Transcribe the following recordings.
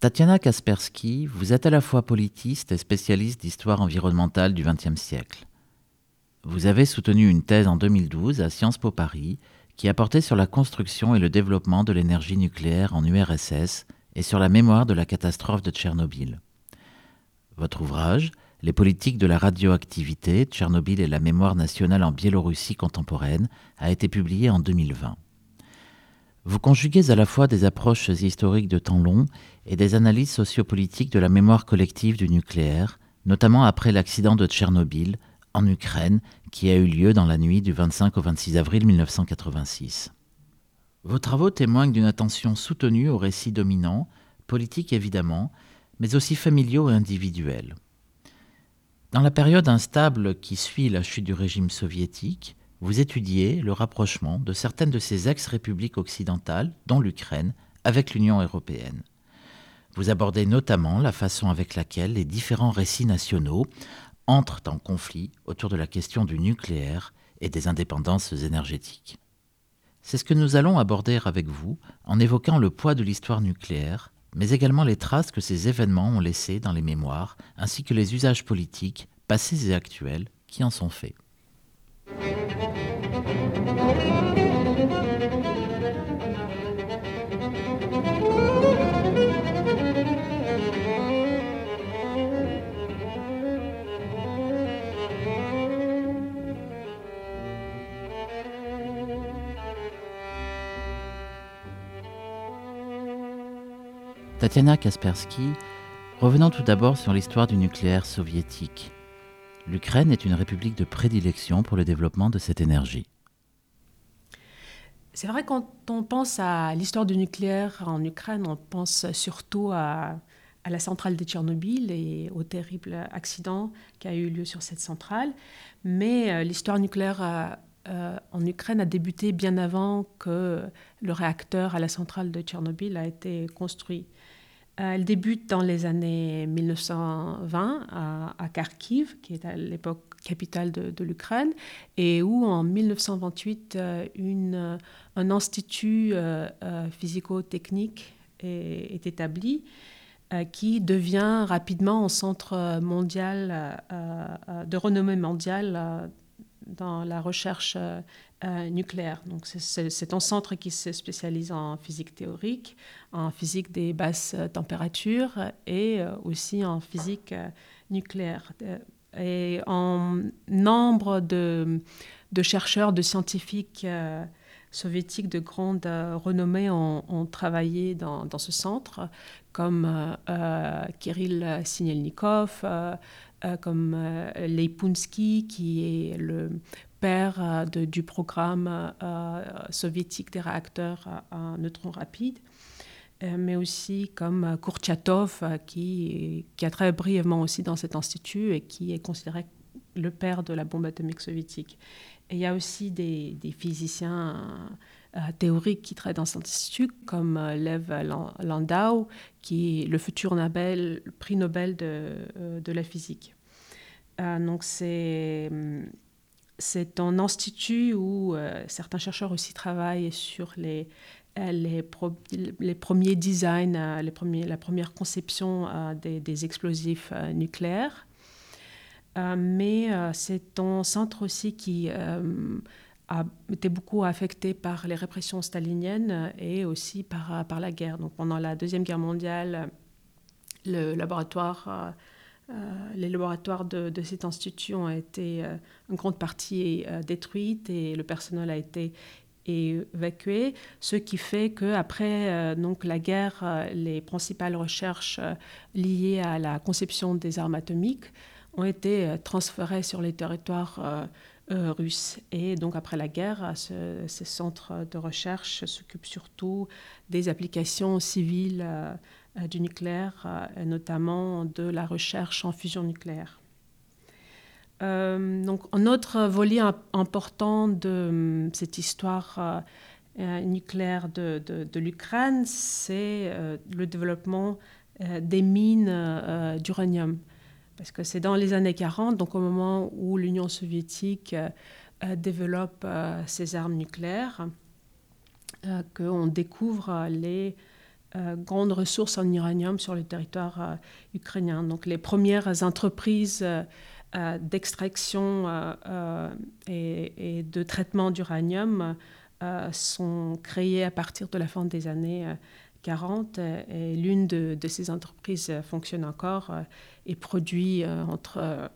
Tatiana Kaspersky, vous êtes à la fois politiste et spécialiste d'histoire environnementale du XXe siècle. Vous avez soutenu une thèse en 2012 à Sciences Po Paris qui a porté sur la construction et le développement de l'énergie nucléaire en URSS et sur la mémoire de la catastrophe de Tchernobyl. Votre ouvrage, Les politiques de la radioactivité, Tchernobyl et la mémoire nationale en Biélorussie contemporaine, a été publié en 2020. Vous conjuguez à la fois des approches historiques de temps long et des analyses sociopolitiques de la mémoire collective du nucléaire, notamment après l'accident de Tchernobyl, en Ukraine, qui a eu lieu dans la nuit du 25 au 26 avril 1986. Vos travaux témoignent d'une attention soutenue aux récits dominants, politiques évidemment, mais aussi familiaux et individuels. Dans la période instable qui suit la chute du régime soviétique, vous étudiez le rapprochement de certaines de ces ex-républiques occidentales, dont l'Ukraine, avec l'Union européenne. Vous abordez notamment la façon avec laquelle les différents récits nationaux entrent en conflit autour de la question du nucléaire et des indépendances énergétiques. C'est ce que nous allons aborder avec vous en évoquant le poids de l'histoire nucléaire, mais également les traces que ces événements ont laissées dans les mémoires, ainsi que les usages politiques, passés et actuels, qui en sont faits. Tatiana Kaspersky, revenons tout d'abord sur l'histoire du nucléaire soviétique. L'Ukraine est une république de prédilection pour le développement de cette énergie. C'est vrai quand on pense à l'histoire du nucléaire en Ukraine, on pense surtout à, la centrale de Tchernobyl et au terrible accident qui a eu lieu sur cette centrale. Mais euh, l'histoire nucléaire euh, euh, en Ukraine a débuté bien avant que le réacteur à la centrale de Tchernobyl a été construit. Euh, elle débute dans les années 1920 à, Kharkiv, qui est à l'époque capitale de, l'Ukraine, et où en 1928 euh, un institut euh, physico-technique est, établi qui devient rapidement un centre mondial de renommée mondiale dans la recherche euh, nucléaire. Donc c'est un centre qui se spécialise en physique théorique, en physique des basses températures et euh, aussi en physique euh, nucléaire. Et en nombre de, chercheurs, de scientifiques soviétiques de grande renommée ont, travaillé dans, ce centre, comme Kirill Sinelnikov, comme Leipunsky, qui est le père euh, du programme euh, soviétique des réacteurs à, neutrons rapides, euh, mais aussi comme Kurchatov, qui, a travaillé brièvement aussi dans cet institut et qui est considéré le père de la bombe atomique soviétique. Il y a aussi des, physiciens théoriques qui travaillent dans cet institut, comme Lev Landau, qui est le futur Nobel, prix Nobel de, de la physique. donc c'est c'est un institut où euh, certains chercheurs aussi travaillent sur les, euh, les, premiers designs, euh, les premiers, la première conception des, explosifs nucléaires. mais c'est un centre aussi qui a été beaucoup affecté par les répressions staliniennes et aussi par, par la guerre. Donc pendant la Deuxième Guerre mondiale, le laboratoire les laboratoires de, cet institut ont été euh, en grande partie euh, détruits et le personnel a été évacué, ce qui fait qu'après donc la guerre, les principales recherches liées à la conception des armes atomiques ont été transférées sur les territoires russes. Et donc après la guerre, ce, ces centres de recherche s'occupent surtout des applications civiles euh, du nucléaire, euh, notamment de la recherche en fusion nucléaire. Euh, donc, un autre volet important de cette histoire nucléaire de, de, l'Ukraine, c'est le développement des mines d'uranium. Parce que c'est dans les années 40, donc au moment où l'Union soviétique développe ses armes nucléaires, qu'on découvre les grandes ressources en uranium sur le territoire ukrainien. Donc les premières entreprises d'extraction et, et, de traitement d'uranium sont créées à partir de la fin des années 40 et l'une de, ces entreprises fonctionne encore et produit entre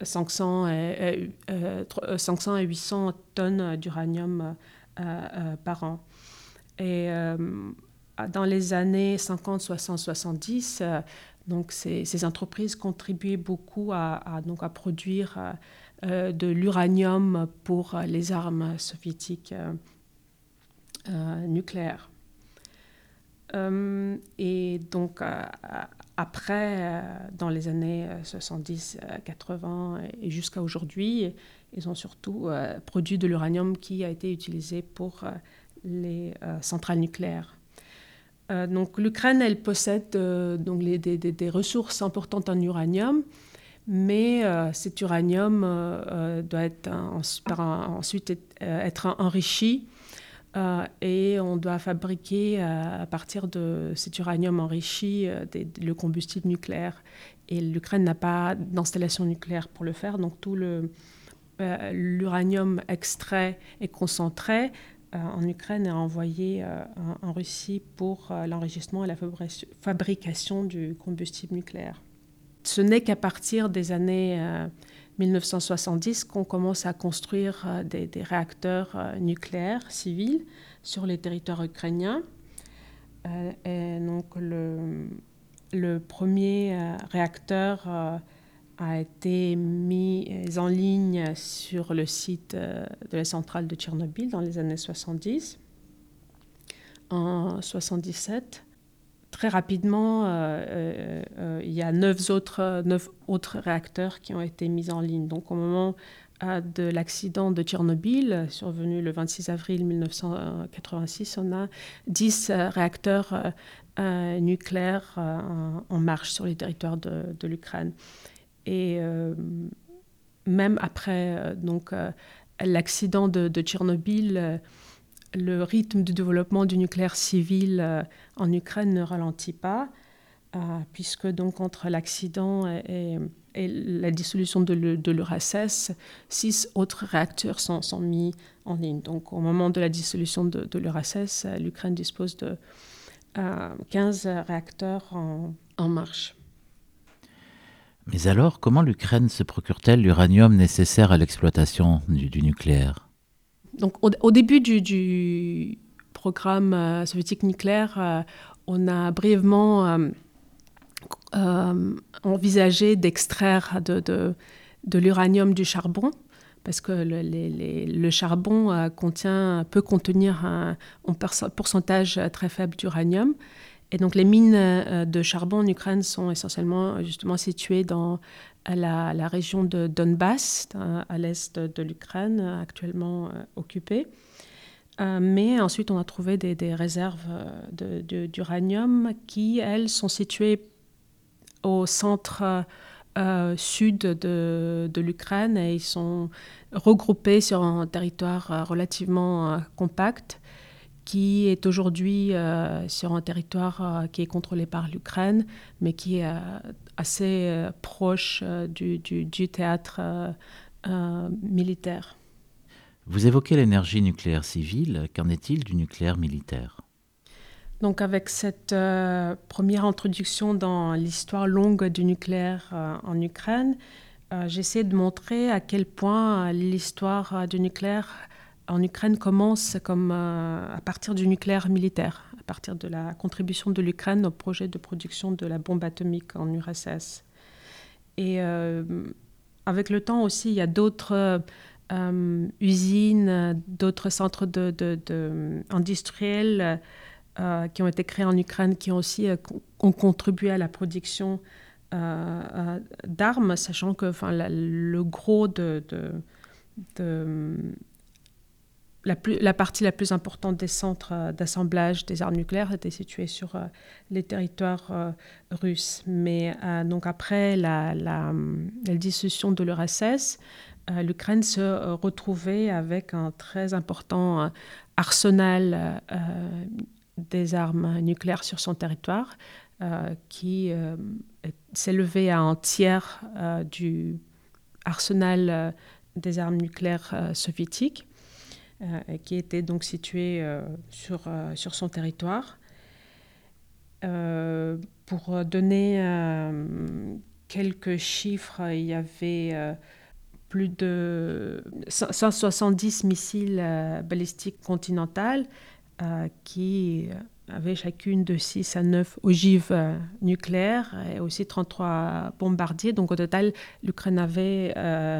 500 et, 500 et 800 tonnes d'uranium par an. Et dans les années 50, 60, 70, donc ces, entreprises contribuaient beaucoup à, donc à produire de l'uranium pour les armes soviétiques nucléaires. Euh, et donc, euh, après, euh, dans les années 70, 80 et jusqu'à aujourd'hui, ils ont surtout produit de l'uranium qui a été utilisé pour les centrales nucléaires. Donc l'Ukraine, elle possède donc les, des, ressources importantes en uranium, mais cet uranium doit être ensuite être enrichi euh, et on doit fabriquer euh, à partir de cet uranium enrichi euh, le combustible nucléaire. Et l'Ukraine n'a pas d'installation nucléaire pour le faire, donc tout l'uranium extrait et concentré en Ukraine est envoyé en, Russie pour l'enregistrement et la fabrication du combustible nucléaire. Ce n'est qu'à partir des années 1970 qu'on commence à construire euh, des, réacteurs euh, nucléaires civils sur les territoires ukrainiens. Euh, et donc le premier réacteur a été mis en ligne sur le site de la centrale de Tchernobyl dans les années 70. En 77, très rapidement, euh, euh, euh, il y a neuf autres, neuf autres réacteurs qui ont été mis en ligne. Donc au moment de l'accident de Tchernobyl, survenu le 26 avril 1986, on a 10 réacteurs nucléaires en, marche sur les territoires de, l'Ukraine. Et même après donc l'accident de, de, Tchernobyl, le rythme de développement du nucléaire civil euh, en Ukraine ne ralentit pas, euh, puisque donc entre l'accident et, la dissolution de l'URSS, six autres réacteurs sont, mis en ligne. Donc au moment de la dissolution de, l'URSS, l'Ukraine dispose de 15 euh, réacteurs en, marche. Mais alors, comment l'Ukraine se procure-t-elle l'uranium nécessaire à l'exploitation du nucléaire? Donc, au, début du, programme euh, soviétique nucléaire, euh, on a brièvement euh, envisagé d'extraire de, l'uranium du charbon parce que le, charbon peut contenir un, pourcentage très faible d'uranium. Et donc les mines de charbon en Ukraine sont essentiellement justement situées dans la, région de Donbass, à l'est de l'Ukraine, actuellement euh, occupée. Euh, mais ensuite, on a trouvé des, réserves euh, d'uranium qui, elles, sont situées au centre sud de, de l'Ukraine et ils sont regroupés sur un territoire relativement compact qui est aujourd'hui sur un territoire qui est contrôlé par l'Ukraine, mais qui est assez euh, proche euh, du, du, théâtre euh, militaire. Vous évoquez l'énergie nucléaire civile, qu'en est-il du nucléaire militaire? Donc avec cette première introduction dans l'histoire longue du nucléaire en Ukraine, j'essaie de montrer à quel point l'histoire du nucléaire en Ukraine commence comme à partir du nucléaire militaire partir de la contribution de l'Ukraine au projet de production de la bombe atomique en URSS. Et euh, avec le temps aussi, il y a d'autres euh, usines, d'autres centres industriels euh, qui ont été créés en Ukraine, qui ont aussi ont contribué à la production d'armes, sachant que enfin, le gros de la, partie la plus importante des centres euh, d'assemblage des armes nucléaires était située sur euh, les territoires euh, russes. Mais donc après la, la, dissolution de l'URSS, l'Ukraine se retrouvait avec un très important arsenal des armes nucléaires sur son territoire, qui s'élevait à un tiers du arsenal des armes nucléaires soviétiques, qui était donc situé sur, sur son territoire. pour donner quelques chiffres, il y avait plus de 170 missiles euh, balistiques continentales euh, qui avaient chacune de 6 à 9 ogives euh, nucléaires et aussi 33 bombardiers. Donc au total, l'Ukraine avait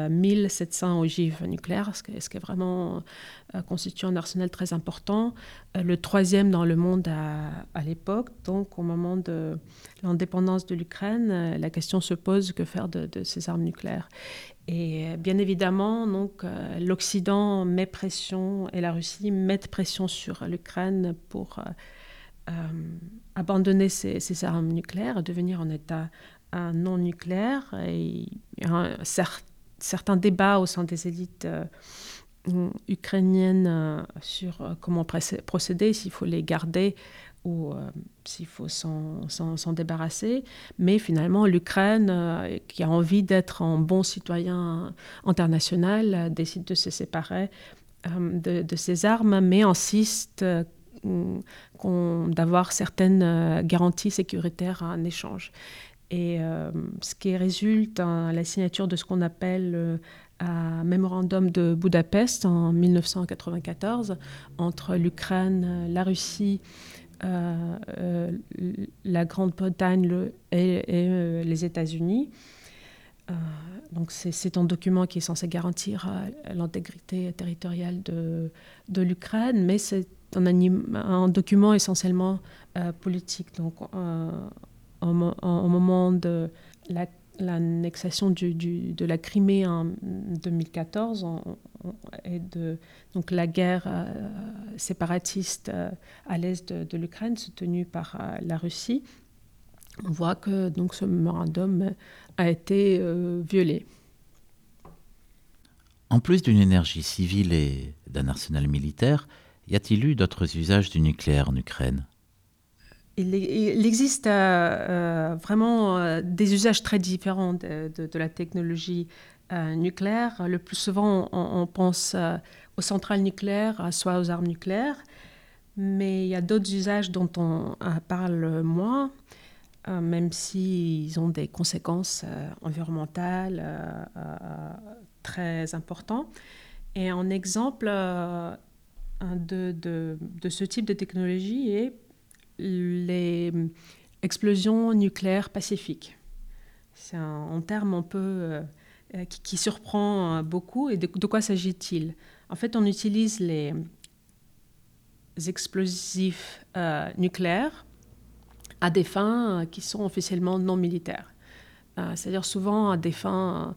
1700 ogives nucléaires, ce qui, est vraiment constitue un arsenal très important. le troisième dans le monde à, l'époque. Donc au moment de l'indépendance de l'Ukraine, la question se pose que faire de, ces armes nucléaires? Et euh, bien évidemment, donc, euh, l'Occident met pression et la Russie met pression sur l'Ukraine pour euh, abandonner ses, armes nucléaires, devenir un État non nucléaire. Il y a certains débats au sein des élites ukrainiennes sur comment procéder, s'il faut les garder ou euh, s'il faut s'en débarrasser. Mais finalement, l'Ukraine, euh, qui a envie d'être un bon citoyen international, euh, décide de se séparer de, de, ses armes, mais insiste d'avoir certaines garanties sécuritaires en échange. Et ce qui résulte à la signature de ce qu'on appelle un mémorandum de Budapest en 1994 entre l'Ukraine, la Russie euh, euh, la Grande-Bretagne et, euh, les États-Unis. donc c'est un document qui est censé garantir l'intégrité territoriale de, de l'Ukraine, mais c'est un, document essentiellement politique. Donc au moment de la l'annexation de la Crimée en 2014 et de donc la guerre euh, séparatiste euh, à l'est de, l'Ukraine soutenue par euh, la Russie, on voit que donc ce mémorandum a été violé. En plus d'une énergie civile et d'un arsenal militaire, y a-t-il eu d'autres usages du nucléaire en Ukraine? Il, existe euh, euh, vraiment euh, des usages très différents de, la technologie nucléaire. Le plus souvent, on, pense aux centrales nucléaires, soit aux armes nucléaires, mais il y a d'autres usages dont on parle moins, même s'ils ont des conséquences environnementales très importantes. Et un exemple de, de, ce type de technologie est les explosions nucléaires pacifiques. C'est un, terme un peu euh, qui, surprend euh, beaucoup. Et de, quoi s'agit-il? En fait, on utilise les explosifs euh, nucléaires à des fins qui sont officiellement non militaires. C'est-à-dire souvent à des fins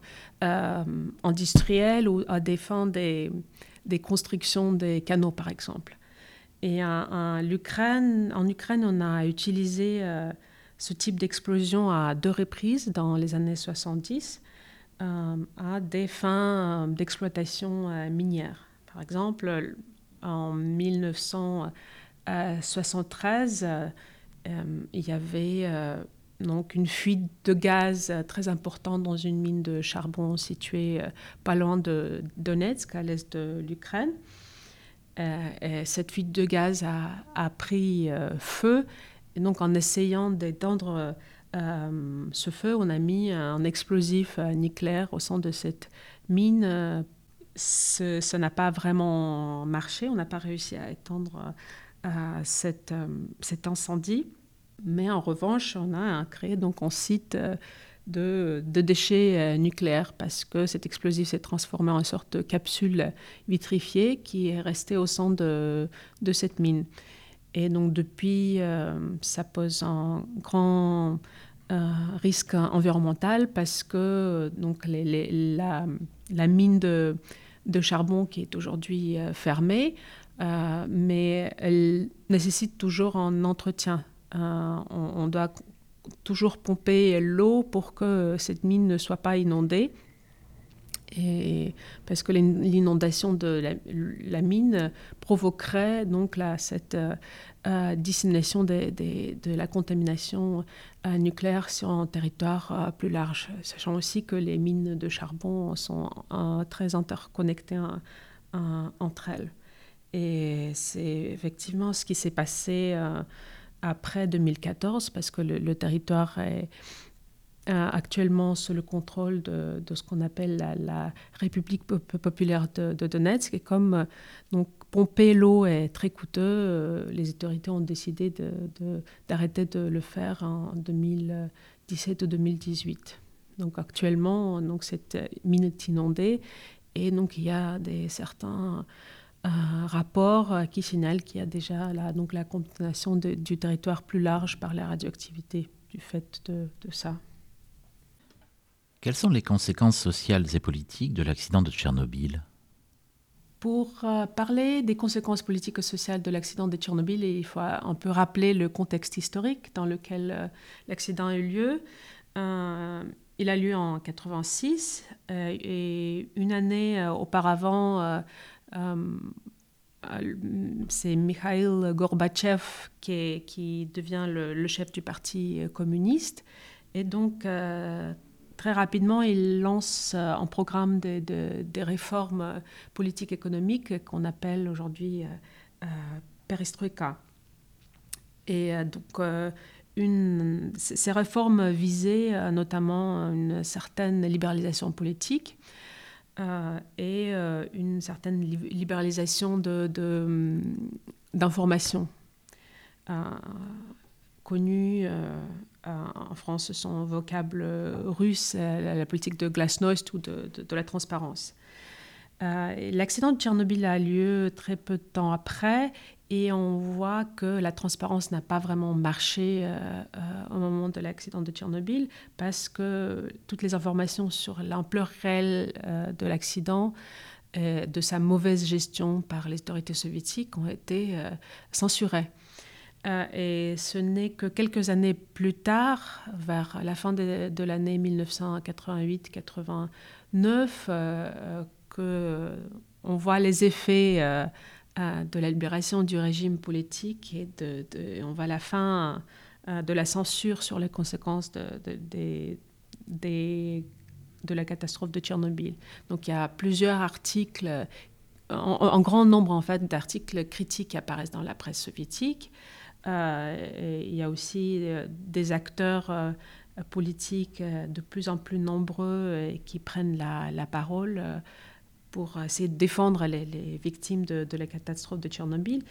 industrielles ou à des fins des, des constructions des canaux, par exemple. Et en, Ukraine, en Ukraine, on a utilisé euh, ce type d'explosion à deux reprises dans les années 70 euh, à des fins euh, d'exploitation minière. Par exemple, en 1973, il y avait donc une fuite de gaz très importante dans une mine de charbon située pas loin de Donetsk, à l'est de l'Ukraine. Euh, cette fuite de gaz a, pris euh, feu. Donc, en essayant d'étendre euh, ce feu, on a mis un explosif nucléaire au centre de cette mine. ça n'a pas vraiment marché. On n'a pas réussi à étendre cet incendie. Mais en revanche, on a créé donc un site de, déchets euh, nucléaires parce que cet explosif s'est transformé en une sorte de capsule vitrifiée qui est restée au centre de, cette mine. Et donc depuis, euh, ça pose un grand euh, risque environnemental parce que donc la, mine de, charbon qui est aujourd'hui fermée, mais elle nécessite toujours un entretien. On, on, doit toujours pomper l'eau pour que cette mine ne soit pas inondée. Et parce que l'inondation de la, mine provoquerait donc cette euh, dissémination de la contamination euh, nucléaire sur un territoire euh, plus large, sachant aussi que les mines de charbon sont très interconnectées entre elles. Et c'est effectivement ce qui s'est passé après 2014, parce que le territoire est euh, actuellement sous le contrôle de, ce qu'on appelle la, République populaire de, Donetsk. Et comme euh, donc, pomper l'eau est très coûteux, euh, les autorités ont décidé d'arrêter de, le faire en 2017 ou 2018. Donc actuellement, donc, cette mine est inondée et donc il y a des, certains rapports qui signalent qu'il y a déjà la, donc, la contamination du territoire plus large par la radioactivité du fait de ça. Quelles sont les conséquences sociales et politiques de l'accident de Tchernobyl? Pour euh, parler des conséquences politiques et sociales de l'accident de Tchernobyl, il faut un peu rappeler le contexte historique dans lequel euh, l'accident a eu lieu. Euh, il a lieu en 86 et une année auparavant, c'est Mikhail Gorbatchev qui, devient le, chef du parti communiste. Et donc, très rapidement, il lance euh, un programme de, des réformes euh, politiques économiques qu'on appelle aujourd'hui euh, perestroïka. Et donc, ces réformes visaient notamment une certaine libéralisation politique et une certaine libéralisation d'informations de, connues euh, en France, son vocable russe, euh, la politique de glasnost ou de, la transparence. Euh, l'accident de Tchernobyl a lieu très peu de temps après et on voit que la transparence n'a pas vraiment marché au moment de l'accident de Tchernobyl parce que toutes les informations sur l'ampleur réelle de l'accident, de sa mauvaise gestion par les autorités soviétiques ont été censurées. Euh, et ce n'est que quelques années plus tard, vers la fin de, l'année 1988-89, euh, que on voit les effets euh, de la libération du régime politique et on voit la fin de la censure sur les conséquences de, la catastrophe de Tchernobyl. Donc il y a plusieurs articles, un, grand nombre en fait d'articles critiques qui apparaissent dans la presse soviétique. Euh, il y a aussi euh, des acteurs euh, politiques de plus en plus nombreux qui prennent la, parole pour essayer de défendre les, victimes de, la catastrophe de Tchernobyl.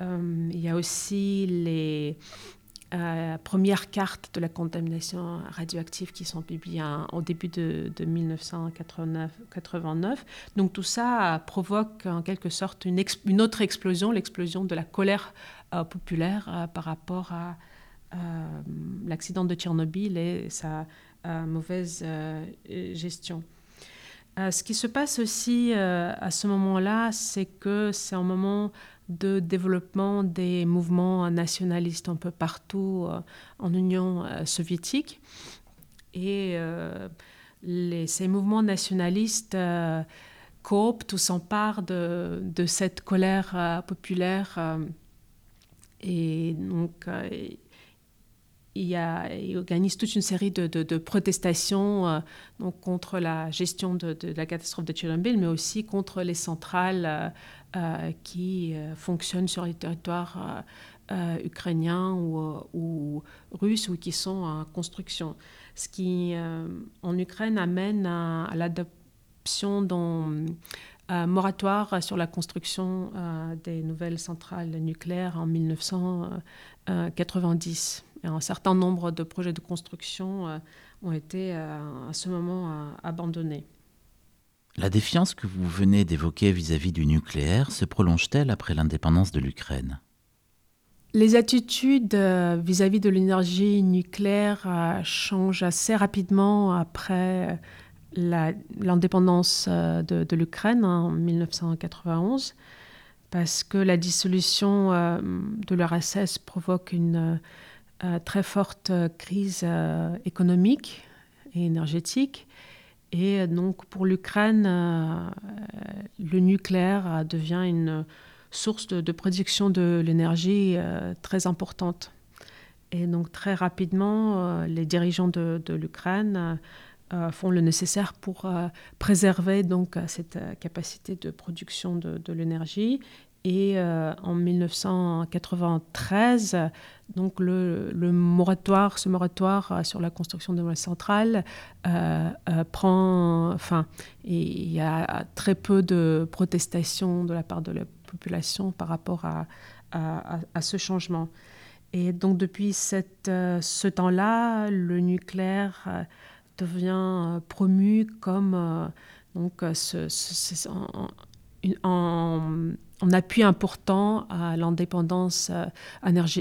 il y a aussi les premières cartes de la contamination radioactive qui sont publiées au début de, 1989. Donc tout ça provoque en quelque sorte une, autre explosion, l'explosion de la colère euh, populaire euh, par rapport à euh, l'accident de Tchernobyl et sa mauvaise gestion. Ce qui se passe aussi à ce moment-là, c'est que c'est un moment de développement des mouvements nationalistes un peu partout en Union soviétique. Et ces mouvements nationalistes cooptent ou s'emparent de, de, cette colère populaire et donc, euh, il, organise toute une série de, protestations euh, contre la gestion de, la catastrophe de Tchernobyl, mais aussi contre les centrales euh, qui fonctionnent sur les territoires ukrainiens ou, russes ou qui sont en construction. Ce qui, en Ukraine, amène à, l'adoption d'un moratoire sur la construction euh, des nouvelles centrales nucléaires en 1990. Et un certain nombre de projets de construction euh, ont été euh, à ce moment abandonnés. La défiance que vous venez d'évoquer vis-à-vis du nucléaire se prolonge-t-elle après l'indépendance de l'Ukraine? Les attitudes vis-à-vis de l'énergie nucléaire changent assez rapidement après l'indépendance euh, de, l'Ukraine en 1991, parce que la dissolution euh, de l'URSS provoque une euh, très forte crise économique et énergétique. Et donc pour l'Ukraine, le nucléaire devient une source de, production de l'énergie très importante. Et donc très rapidement, les dirigeants de, l'Ukraine font le nécessaire pour préserver donc cette capacité de production de, l'énergie et euh, en 1993, donc le, moratoire, ce moratoire euh, sur la construction de la centrale euh, prend fin. Et il y a très peu de protestations de la part de la population par rapport à, à, ce changement. Et donc depuis cette, ce temps-là, le nucléaire devient promu comme donc, en, un appui important à l'indépendance euh,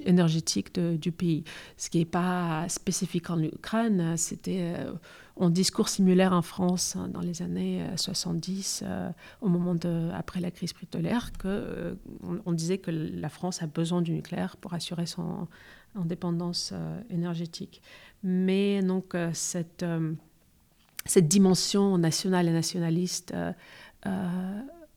énergétique du pays. Ce qui n'est pas spécifique en Ukraine, c'était euh, un discours similaire en France hein, dans les années 70, euh, au moment de, après la crise pétrolière, que on, disait que la France a besoin du nucléaire pour assurer son indépendance énergétique. Mais donc cette, cette dimension nationale et nationaliste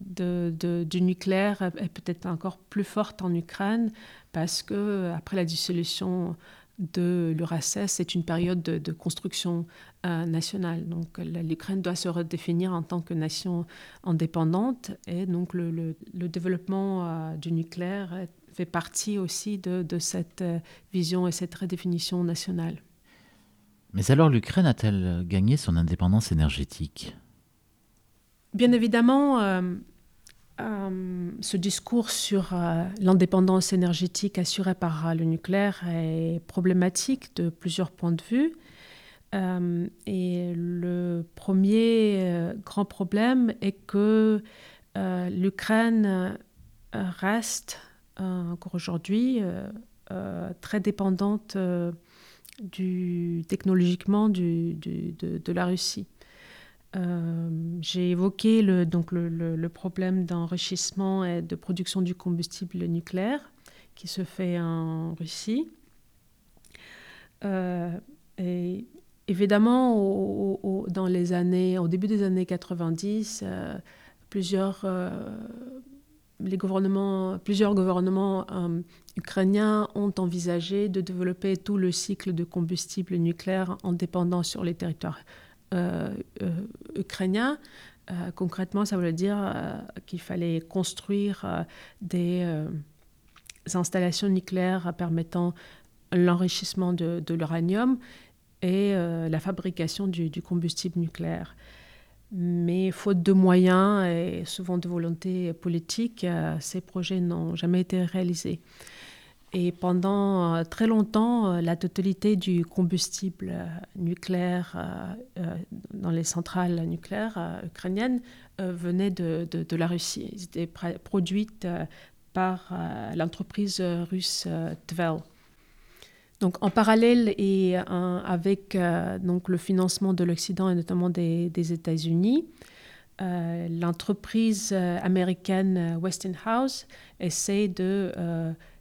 du nucléaire est peut-être encore plus forte en Ukraine parce que après la dissolution de l'URSS, c'est une période de, construction euh, nationale. Donc l'Ukraine doit se redéfinir en tant que nation indépendante et donc le, développement euh, du nucléaire fait partie aussi de, de cette euh, vision et cette redéfinition nationale. Mais alors l'Ukraine a-t-elle gagné son indépendance énergétique? Bien évidemment, euh, euh, ce discours sur euh, l'indépendance énergétique assurée par le nucléaire est problématique de plusieurs points de vue. et le premier grand problème est que l'Ukraine reste encore aujourd'hui très dépendante technologiquement de, la Russie. Euh, j'ai évoqué le, donc le, problème d'enrichissement et de production du combustible nucléaire qui se fait en Russie. Euh, évidemment, au, dans les années, au début des années 90, euh, plusieurs, les gouvernements, plusieurs gouvernements ukrainiens ont envisagé de développer tout le cycle de combustible nucléaire indépendant sur les territoires ukrainien. Euh, concrètement, ça veut dire qu'il fallait construire des installations nucléaires permettant l'enrichissement de, l'uranium et la fabrication du, combustible nucléaire. Mais faute de moyens et souvent de volonté politique, ces projets n'ont jamais été réalisés. Et pendant euh, très longtemps, euh, la totalité du combustible euh, nucléaire dans les centrales nucléaires ukrainiennes venait de, de, la Russie. Ils étaient produites par l'entreprise russe Tvel. Donc, en parallèle et avec donc, le financement de l'Occident et notamment des, des États-Unis, l'entreprise américaine Westinghouse essaie de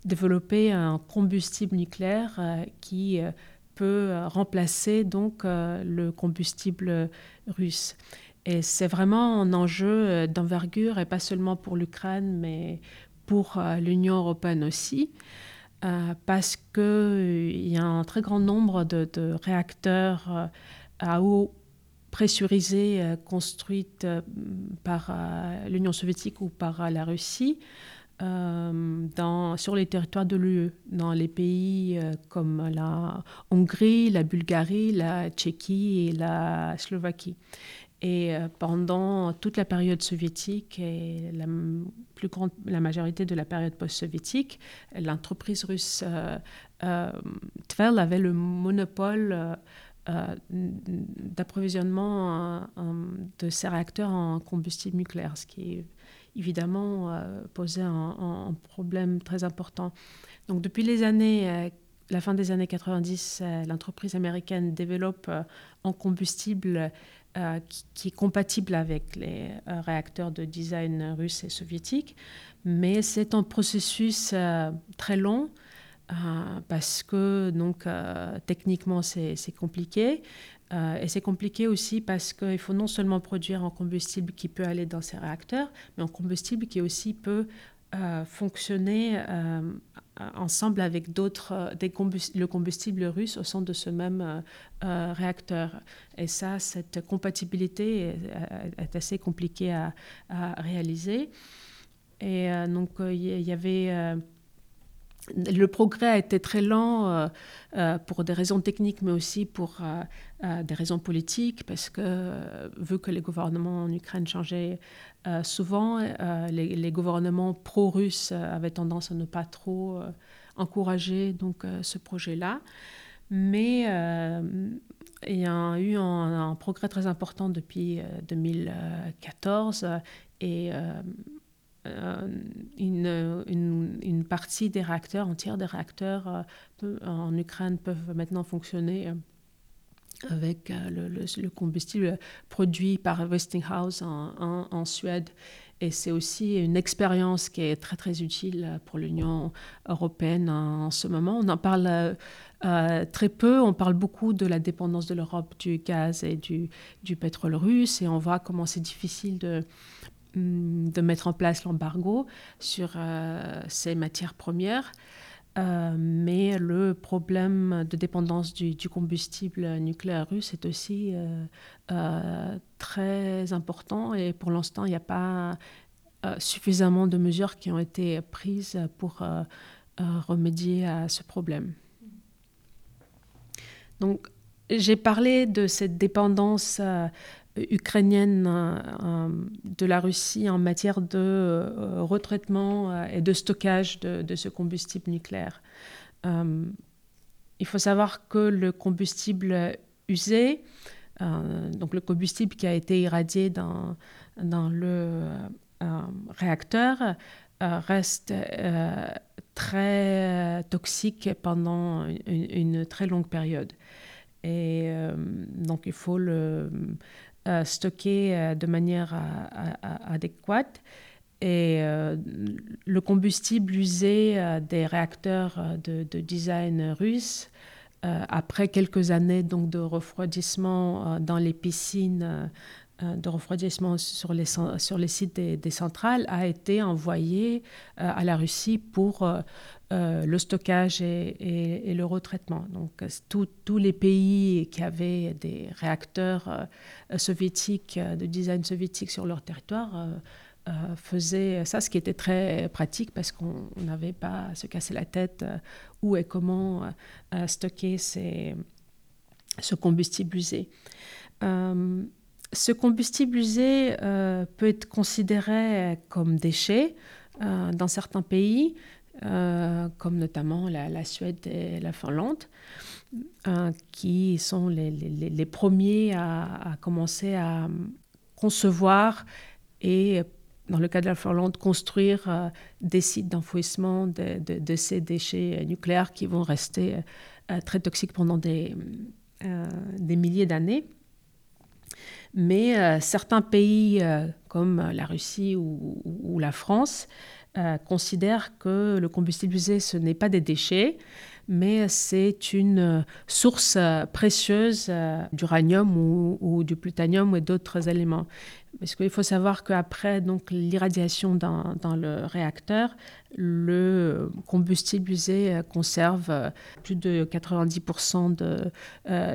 développer un combustible nucléaire euh, qui euh, peut euh, remplacer donc le combustible russe. Et c'est vraiment un enjeu d'envergure, et pas seulement pour l'Ukraine, mais pour l'Union européenne aussi, parce qu'il y a un très grand nombre de, réacteurs à eau pressurisés construits par l'Union soviétique ou par la Russie, euh, sur les territoires de l'UE, dans les pays euh, comme la Hongrie, la Bulgarie, la Tchéquie et la Slovaquie. Et euh, pendant toute la période soviétique et la majorité de la période post-soviétique, l'entreprise russe Tvel avait le monopole d'approvisionnement de ces réacteurs en combustible nucléaire, ce qui évidemment euh, posait un, problème très important. Donc depuis les années, euh, la fin des années 90, euh, l'entreprise américaine développe un combustible qui, est compatible avec les réacteurs de design russe et soviétique, mais c'est un processus très long parce que donc techniquement c'est compliqué. et c'est compliqué aussi parce qu'il faut non seulement produire un combustible qui peut aller dans ces réacteurs, mais un combustible qui aussi peut fonctionner euh, ensemble avec d'autres, euh, le combustible russe au sein de ce même euh, réacteur. Et ça, cette compatibilité est, assez compliquée à, réaliser. Et donc, il y, avait le progrès a été très lent pour des raisons techniques, mais aussi pour des raisons politiques, parce que vu que les gouvernements en Ukraine changeaient euh, souvent, euh, les, gouvernements pro-russes avaient tendance à ne pas trop euh, encourager donc, ce projet-là. Mais il y a eu un, progrès très important depuis 2014 et une, une, partie des réacteurs, un tiers des réacteurs en Ukraine peuvent maintenant fonctionner avec euh, le, combustible produit par Westinghouse en, en, Suède. Et c'est aussi une expérience qui est très très utile pour l'Union européenne en, ce moment. On en parle euh, très peu, on parle beaucoup de la dépendance de l'Europe du gaz et du, du, pétrole russe, et on voit comment c'est difficile de, de mettre en place l'embargo sur euh, ces matières premières. Euh, mais le problème de dépendance du, combustible nucléaire russe est aussi euh, très important et pour l'instant, il n'y a pas suffisamment de mesures qui ont été prises pour remédier à ce problème. Donc, j'ai parlé de cette dépendance ukrainienne euh, de la Russie en matière de euh, retraitement euh, et de stockage de, ce combustible nucléaire. il faut savoir que le combustible usé, donc le combustible qui a été irradié dans, le réacteur, reste très toxique pendant une, une, très longue période. Et donc il faut le euh, stocké euh, de manière adéquate. Et euh, le combustible usé des réacteurs de, design russe, après quelques années donc, de refroidissement dans les piscines de refroidissement sur les, sur les sites des, centrales a été envoyé à la Russie pour euh, le stockage et, le retraitement. Donc, euh, tous les pays qui avaient des réacteurs euh, soviétiques, de design soviétique sur leur territoire, faisaient ça, ce qui était très pratique parce qu'on n'avait pas à se casser la tête où et comment stocker ces, ce combustible usé. ce combustible usé peut être considéré comme déchet dans certains pays, euh, comme notamment la, Suède et la Finlande, euh, qui sont les, premiers à, commencer à concevoir et, dans le cas de la Finlande, construire euh, des sites d'enfouissement de, ces déchets nucléaires qui vont rester très toxiques pendant des, milliers d'années. Mais certains pays comme la Russie ou, la France considère que le combustible usé, ce n'est pas des déchets, mais c'est une source précieuse euh, d'uranium ou, du plutonium ou d'autres éléments. Parce qu'il faut savoir qu'après l'irradiation dans, le réacteur, le combustible usé conserve plus de 90%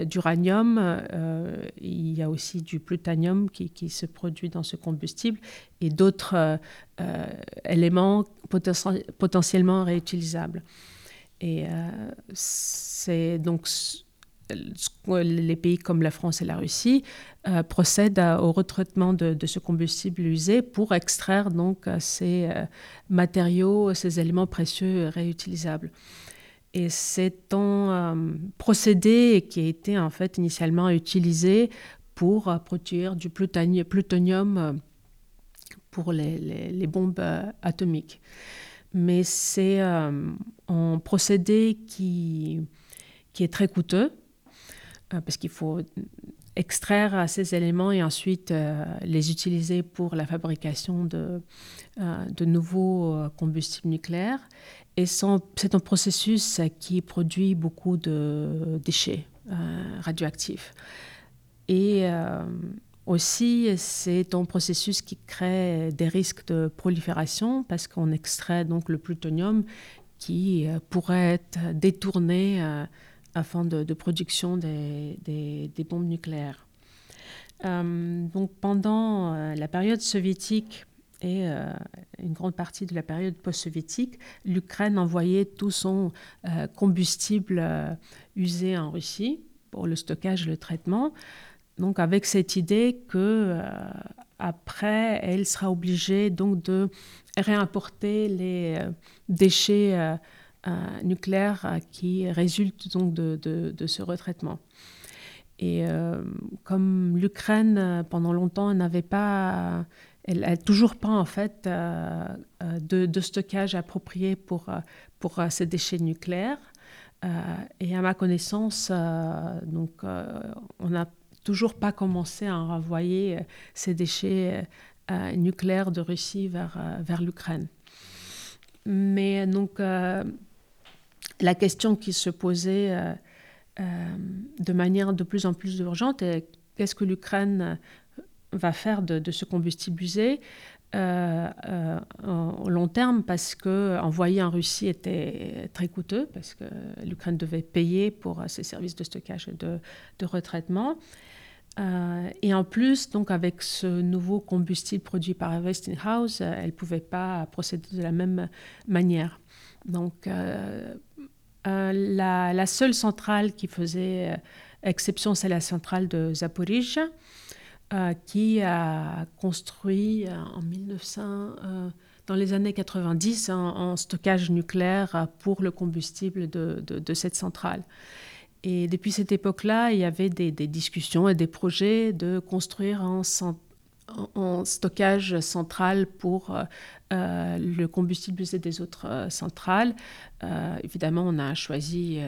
d'uranium. Euh, il y a aussi du plutonium qui, se produit dans ce combustible et d'autres euh, éléments potentiellement réutilisables. Et euh, c'est donc les pays comme la France et la Russie euh, procèdent au retraitement de, ce combustible usé pour extraire donc ces euh, matériaux, ces éléments précieux réutilisables. Et c'est un procédé qui a été en fait initialement utilisé pour produire du plutonium pour les bombes atomiques mais c'est euh, un procédé qui, qui est très coûteux euh, parce qu'il faut extraire ces éléments et ensuite les utiliser pour la fabrication de, de nouveaux combustibles nucléaires. Et c'est un processus qui produit beaucoup de déchets radioactifs. Et aussi, c'est un processus qui crée des risques de prolifération parce qu'on extrait donc le plutonium qui euh, pourrait être détourné euh, afin de, production des, bombes nucléaires. Euh, donc pendant la période soviétique et une grande partie de la période post-soviétique, l'Ukraine envoyait tout son combustible usé en Russie pour le stockage et le traitement. Donc avec cette idée que euh, après, elle sera obligée donc de réimporter les euh, déchets euh, nucléaires qui résultent donc de, ce retraitement. Et comme l'Ukraine pendant longtemps n'avait pas, elle n'a toujours pas en fait de, stockage approprié pour pour ces déchets nucléaires. et à ma connaissance, donc on a toujours pas commencé à renvoyer euh, ces déchets euh, nucléaires de Russie vers, euh, vers l'Ukraine. Mais donc, la question qui se posait de manière de plus en plus urgente est qu'est-ce que l'Ukraine va faire de, ce combustible usé au long terme parce que envoyer en Russie était très coûteux parce que l'Ukraine devait payer pour ses services de stockage et de, de retraitement. Euh, et en plus, donc avec ce nouveau combustible produit par Westinghouse, euh, elle ne pouvait pas procéder de la même manière. Donc, euh, la, seule centrale qui faisait exception, c'est la centrale de Zaporizhia, qui a construit en 1900, dans les années 90, un, stockage nucléaire pour le combustible de cette centrale. Et depuis cette époque-là, il y avait des, discussions et des projets de construire un, stockage central pour euh, euh, le combustible usé des autres euh, centrales. évidemment, on a choisi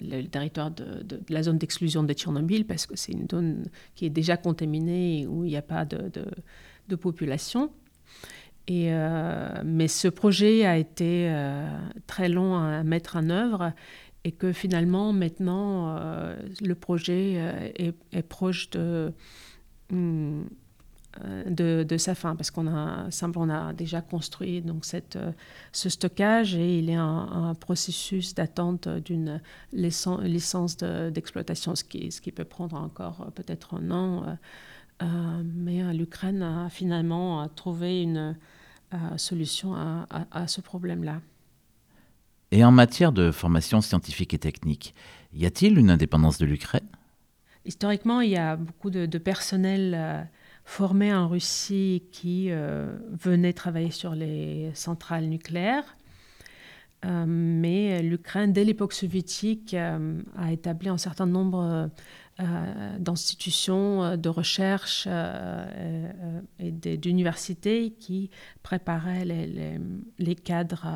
le territoire de, la zone d'exclusion de Tchernobyl parce que c'est une zone qui est déjà contaminée où il n'y a pas de, population. Et, mais ce projet a été très long à mettre en œuvre et que finalement, maintenant, euh, le projet euh, est, proche de, hmm, euh, de, de, sa fin, parce qu'on a, on a déjà construit donc cette, ce stockage et il est un, un processus d'attente d'une licence d'exploitation, ce, qui, ce qui peut prendre encore peut-être un an. mais l'Ukraine a finalement trouvé une solution à, à ce problème-là. Et en matière de formation scientifique et technique, y a-t-il une indépendance de l'Ukraine? Historiquement, il y a beaucoup de, personnel euh, formé en Russie qui euh, venait travailler sur les centrales nucléaires. Euh, mais l'Ukraine, dès l'époque soviétique, a établi un certain nombre d'institutions de recherche et d'universités qui préparaient les cadres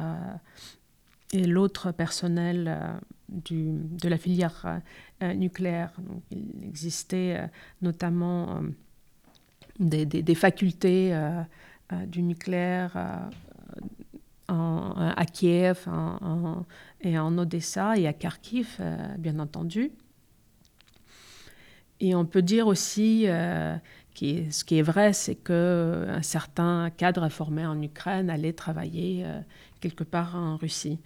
et l'autre personnel euh, de la filière euh, nucléaire. Donc, il existait euh, notamment des, facultés du nucléaire en, à Kiev et en Odessa et à Kharkiv, bien entendu. Et on peut dire aussi, qui ce qui est vrai, c'est qu'un certain cadre formé en Ukraine allait travailler quelque part en Russie.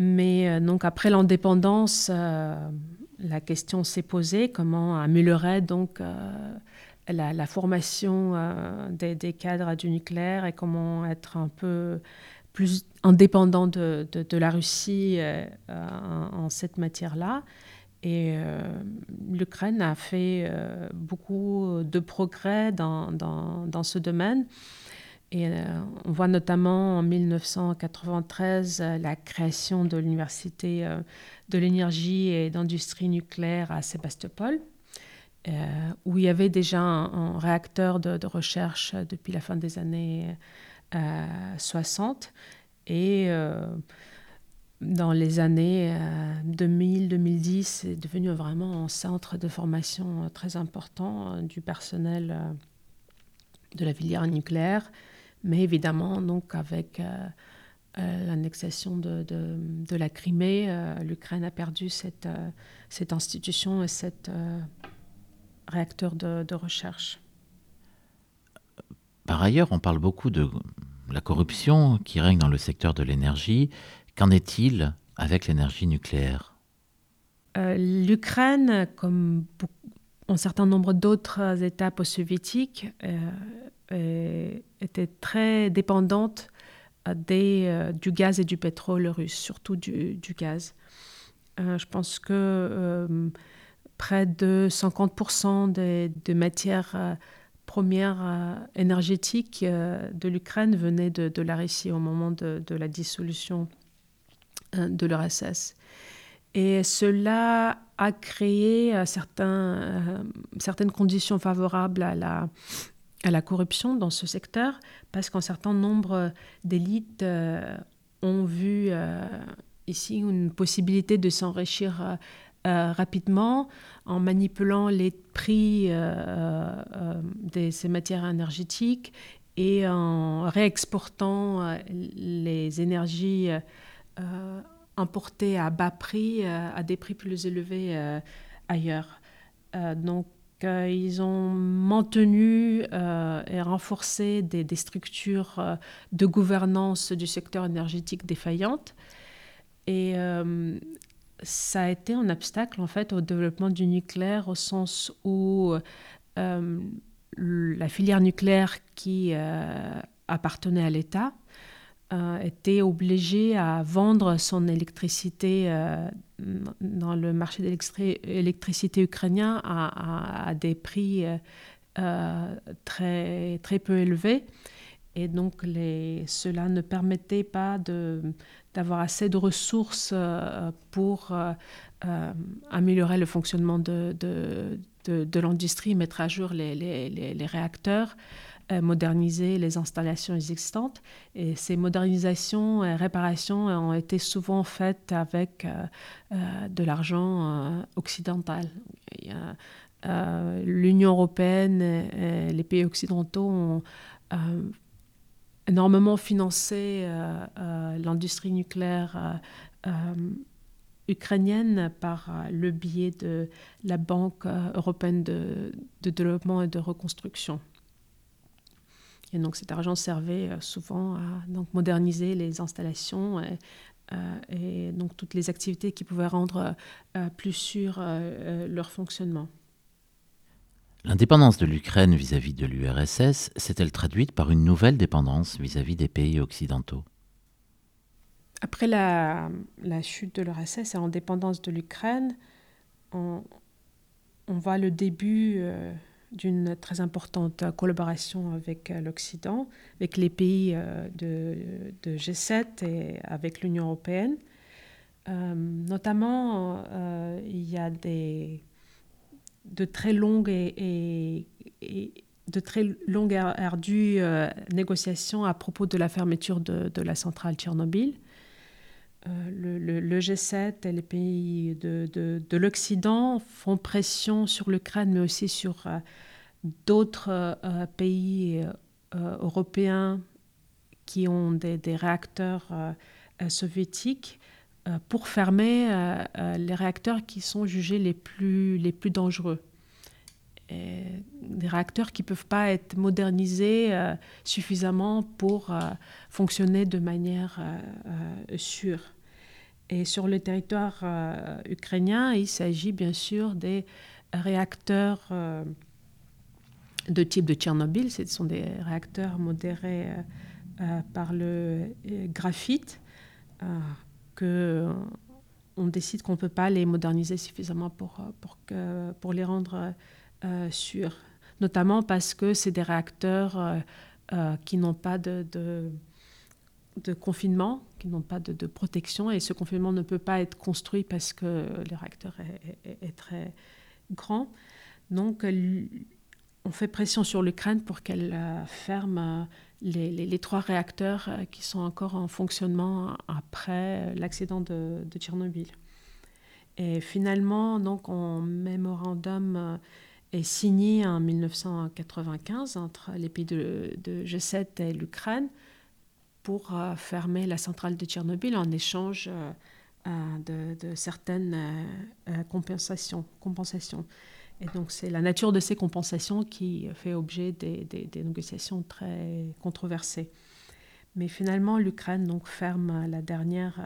Mais euh, donc après l'indépendance, euh, la question s'est posée comment améliorer donc euh, la, formation des, cadres du nucléaire et comment être un peu plus indépendant de, la Russie en, cette matière-là. Et l'Ukraine a fait beaucoup de progrès dans ce domaine. Euh, on voit notamment en 1993 euh, la création de l'Université euh, de l'énergie et d'industrie nucléaire à Sébastopol, où il y avait déjà un, réacteur de, recherche depuis la fin des années 60. Et dans les années 2000-2010, c'est devenu vraiment un centre de formation très important du personnel de la filière nucléaire, mais évidemment, donc avec l'annexation de, de, la Crimée, l'Ukraine a perdu cette, cette institution et cet réacteur de, de recherche. Par ailleurs, on parle beaucoup de la corruption qui règne dans le secteur de l'énergie. Qu'en est-il avec l'énergie nucléaire? Euh, L'Ukraine, comme un certain nombre d'autres États post-soviétiques, euh, était très dépendante des, euh, du gaz et du pétrole russe, surtout du, gaz. je pense que près de 50% des, matières première euh, énergétique euh, de l'Ukraine venait de, la Russie au moment de, la dissolution euh, de l'URSS. Et cela a créé certains, certaines conditions favorables à la, corruption dans ce secteur, parce qu'un certain nombre d'élites ont vu ici une possibilité de s'enrichir euh, rapidement en manipulant les prix euh, euh, de ces matières énergétiques et en réexportant les énergies importées à bas prix à des prix plus élevés ailleurs. donc, ils ont maintenu et renforcé des, structures de gouvernance du secteur énergétique défaillantes. Et ça a été un obstacle en fait au développement du nucléaire au sens où euh, la filière nucléaire qui euh, appartenait à l'État euh, était obligée à vendre son électricité dans le marché d'électricité ukrainien à, des prix très, très peu élevés. Et donc cela ne permettait pas de, d'avoir assez de ressources euh, pour euh, euh, améliorer le fonctionnement de, de, de, l'industrie, mettre à jour les, réacteurs, moderniser les installations existantes. Et ces modernisations et réparations ont été souvent faites avec de l'argent occidental. L'Union européenne et les pays occidentaux ont énormément financé euh, euh, l'industrie nucléaire euh, ukrainienne par le biais de la Banque européenne de, développement et de reconstruction. Et donc cet argent servait souvent à donc, moderniser les installations et, et, donc toutes les activités qui pouvaient rendre plus sûr leur fonctionnement. L'indépendance de l'Ukraine vis-à-vis de l'URSS s'est-elle traduite par une nouvelle dépendance vis-à-vis des pays occidentaux? Après la, chute de l'URSS et l'indépendance de l'Ukraine, on, voit le début euh, d'une très importante collaboration avec euh, l'Occident, avec les pays euh, de, G7 et avec l'Union européenne. notamment, il y a des de très longues et, de très longues ardues euh, négociations à propos de la fermeture de, la centrale Tchernobyl. Euh, le, G7 et les pays de, l'Occident font pression sur l'Ukraine, mais aussi sur euh, d'autres pays européens qui ont des réacteurs soviétiques euh, pour fermer euh, euh, les réacteurs qui sont jugés les plus, les plus dangereux. Des réacteurs qui ne peuvent pas être modernisés suffisamment pour fonctionner de manière sûre. Et sur le territoire ukrainien, il s'agit bien sûr des réacteurs de type de Tchernobyl. Ce sont des réacteurs modérés par le graphite on décide qu'on ne peut pas les moderniser suffisamment pour, pour, que, pour les rendre euh, sûrs. Notamment parce que c'est des réacteurs euh, euh, qui n'ont pas de, confinement, qui n'ont pas de, protection, et ce confinement ne peut pas être construit parce que le réacteur est, très grand. Donc on fait pression sur l'Ukraine pour qu'elle ferme les, trois réacteurs qui sont encore en fonctionnement après l'accident de, Tchernobyl. Et finalement, donc, un mémorandum est signé en 1995 entre les pays de, G7 et l'Ukraine pour fermer la centrale de Tchernobyl en échange de, de, certaines compensations. Et donc c'est la nature de ces compensations qui fait objet des, négociations très controversées. Mais finalement, l'Ukraine donc ferme la dernière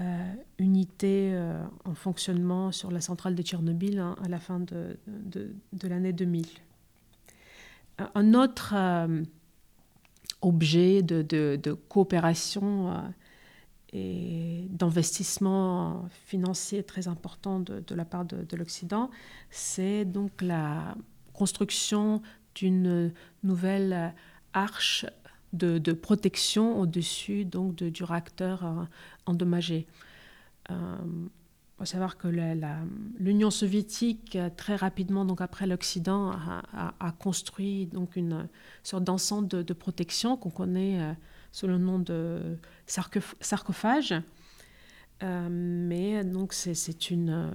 euh, unité euh, en fonctionnement sur la centrale de Tchernobyl hein, à la fin de, de, l'année 2000. Un autre euh, objet de, coopération et d'investissement financier très important de, la part de, l'Occident, c'est donc la construction d'une nouvelle arche de, protection au-dessus donc du réacteur euh, endommagé. Il euh, faut savoir que l'Union soviétique, très rapidement, donc après l'Occident, a, construit donc une sorte d'ensemble de, protection qu'on connaît euh, sous le nom de sarcophage. Euh, mais donc c'est une,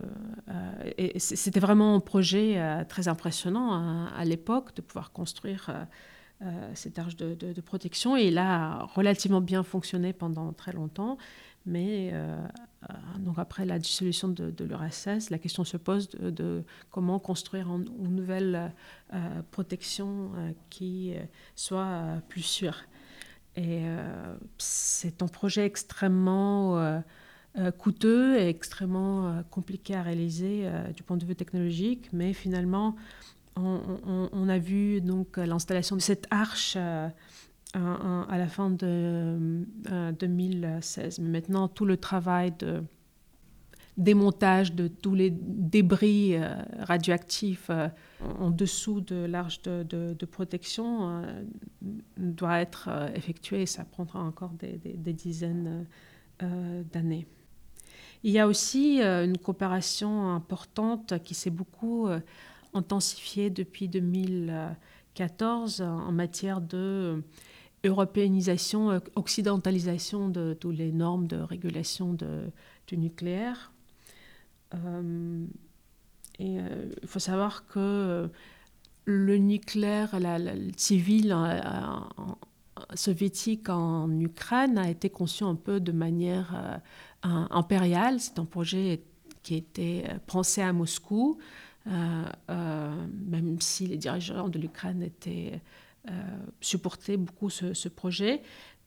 euh, c'était vraiment un projet euh, très impressionnant hein, à l'époque de pouvoir construire cette arche de, protection et il a relativement bien fonctionné pendant très longtemps. Mais donc après la dissolution de, l'URSS, la question se pose de, comment construire une nouvelle protection qui soit plus sûre. Et euh, c'est un projet extrêmement euh, euh, coûteux et extrêmement compliqué à réaliser du point de vue technologique, mais finalement, on, a vu donc l'installation de cette arche à, la fin de 2016. Mais maintenant, tout le travail de démontage de tous les débris euh, radioactifs euh, en dessous de l'arche de, protection euh, doit être effectué. Ça prendra encore des, dizaines d'années. Il y a aussi une coopération importante qui s'est beaucoup intensifiée depuis 2014 en matière de européanisation, occidentalisation de toutes les normes de régulation du nucléaire. Euh, et euh, il faut savoir que euh, le nucléaire, civil soviétique en Ukraine a été conçu un peu de manière impériale. C'est un projet qui était pensé à Moscou, même si les dirigeants de l'Ukraine étaient supportaient beaucoup ce, projet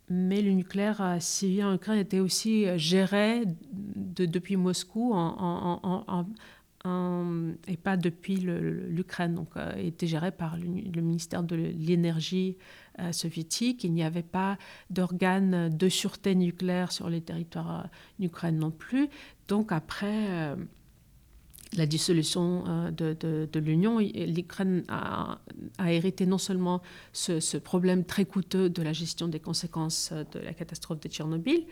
mais le nucléaire civil en Ukraine était aussi euh, géré depuis Moscou et pas depuis l'Ukraine. Donc, euh, était géré par le, ministère de l'énergie euh, soviétique. Il n'y avait pas d'organe de sûreté nucléaire sur les territoires d'Ukraine non plus. Donc, après la dissolution euh, de, l'Union, l'Ukraine a, hérité non seulement ce, problème très coûteux de la gestion des conséquences de la catastrophe de Tchernobyl,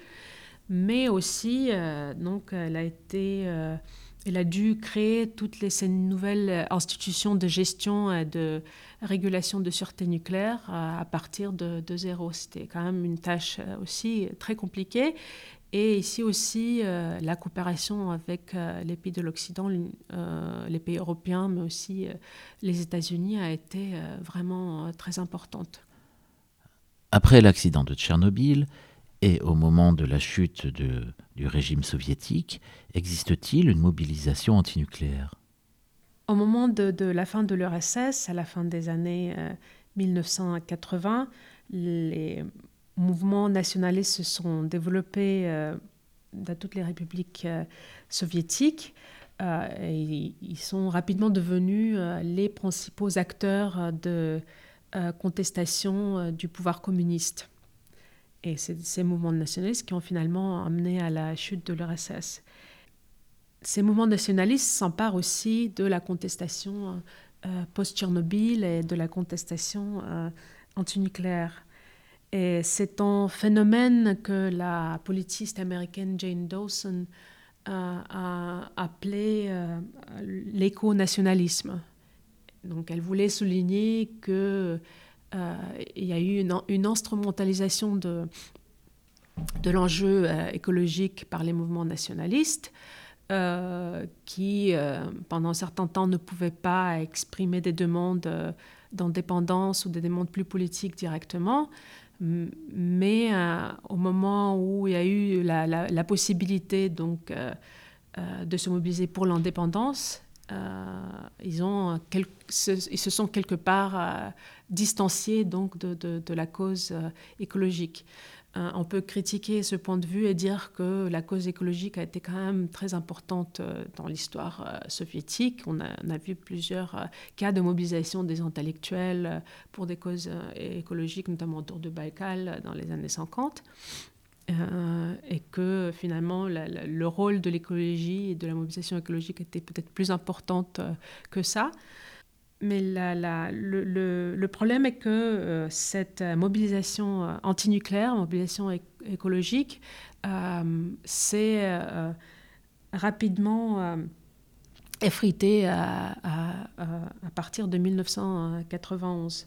mais aussi euh, donc elle a euh, dû créer toutes les, ces nouvelles institutions de gestion et de régulation de sûreté nucléaire à partir de zéro. C'était quand même une tâche aussi très compliquée et ici aussi, euh, la coopération avec euh, les pays de l'Occident, euh, les pays européens, mais aussi les États-Unis, a été vraiment très importante. Après l'accident de Tchernobyl et au moment de la chute de, du régime soviétique, existe-t-il une mobilisation antinucléaire? Au moment de, de, la fin de l'URSS, à la fin des années 1980, les mouvements nationalistes se sont développés euh, dans toutes les républiques euh, soviétiques. Euh, et ils sont rapidement devenus les principaux acteurs de contestation du pouvoir communiste. Et c'est ces mouvements nationalistes qui ont finalement amené à la chute de l'URSS. Ces mouvements nationalistes s'emparent aussi de la contestation post-Tchernobyl et de la contestation antinucléaire. Et c'est un phénomène que la politiste américaine Jane Dawson a appelé euh, l'éco-nationalisme. donc elle voulait souligner qu'il y a eu une, instrumentalisation de l'enjeu écologique par les mouvements nationalistes. qui, pendant un certain temps, ne pouvaient pas exprimer des demandes d'indépendance ou des demandes plus politiques directement. Mais euh, au moment où il y a eu la, possibilité donc, euh, euh, de se mobiliser pour l'indépendance, ils, ont ils se sont quelque part distanciés donc, de, de la cause écologique. Euh, on peut critiquer ce point de vue et dire que la cause écologique a été quand même très importante euh, dans l'histoire euh, soviétique. On a, vu plusieurs cas de mobilisation des intellectuels pour des causes écologiques, notamment autour de Baïkal dans les années 50. et que finalement le rôle de l'écologie et de la mobilisation écologique était peut-être plus importante que ça. Mais le, problème est que euh, cette mobilisation euh, antinucléaire, mobilisation écologique, euh, s'est rapidement effritée à, partir de 1991.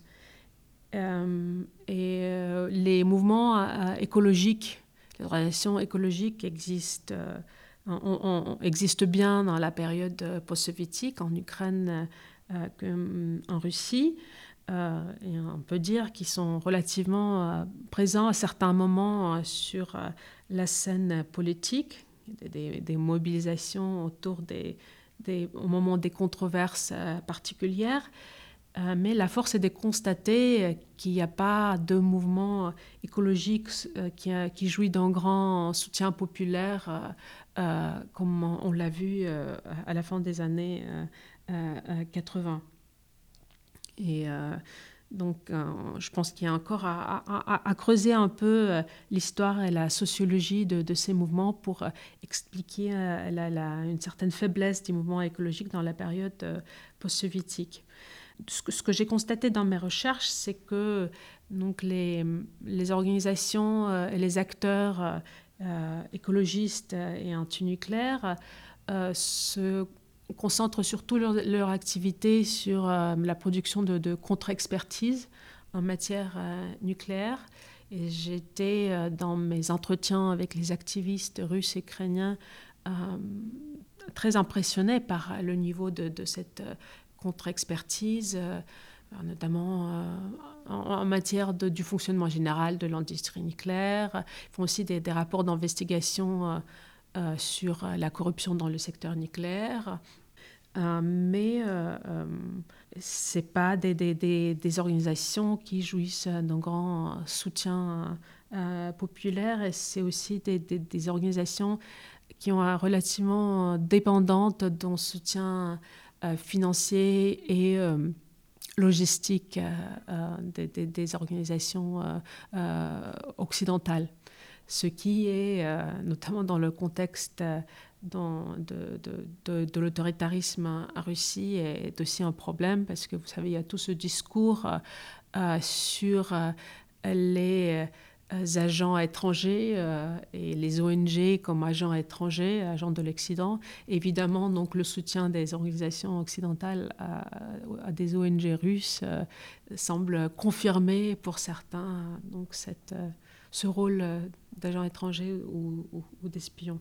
et les mouvements écologiques, les relations écologiques existent, existent bien dans la période post-soviétique en Ukraine euh, mm, en Russie. Euh, et on peut dire qu'ils sont relativement euh, présents à certains moments sur la scène politique, des, mobilisations autour des, au moment des controverses particulières. mais la force est de constater qu'il n'y a pas de mouvement écologique qui, qui jouit d'un grand soutien populaire, comme on l'a vu à la fin des années 80. Et euh, donc, euh, je pense qu'il y a encore à, creuser un peu euh, l'histoire et la sociologie de, ces mouvements pour expliquer une certaine faiblesse des mouvements écologiques dans la période post-soviétique. Ce que, j'ai constaté dans mes recherches, c'est que donc, les, les organisations et les acteurs écologistes et antinucléaires se concentrent surtout leur, activité sur euh, la production de, contre-expertise en matière euh, nucléaire. Et j'étais euh, dans mes entretiens avec les activistes russes et ukrainiens très impressionnée par le niveau de, cette contre-expertise, notamment en, matière du fonctionnement général de l'industrie nucléaire. Ils font aussi des, rapports d'investigation sur la corruption dans le secteur nucléaire. Euh, mais euh, ce n'est pas des, des, des, organisations qui jouissent d'un grand soutien populaire et c'est aussi des, organisations qui ont un relativement dépendantes d'un soutien financier et logistique des, organisations occidentales ce qui est, euh, notamment dans le contexte euh, de, l'autoritarisme en Russie, est aussi un problème parce que vous savez, il y a tout ce discours euh, sur les agents étrangers et les ONG comme agents étrangers, agents de l'Occident. Évidemment, donc le soutien des organisations occidentales à, des ONG russes semble confirmer pour certains donc cette, ce rôle d'agents étrangers ou, ou d'espions.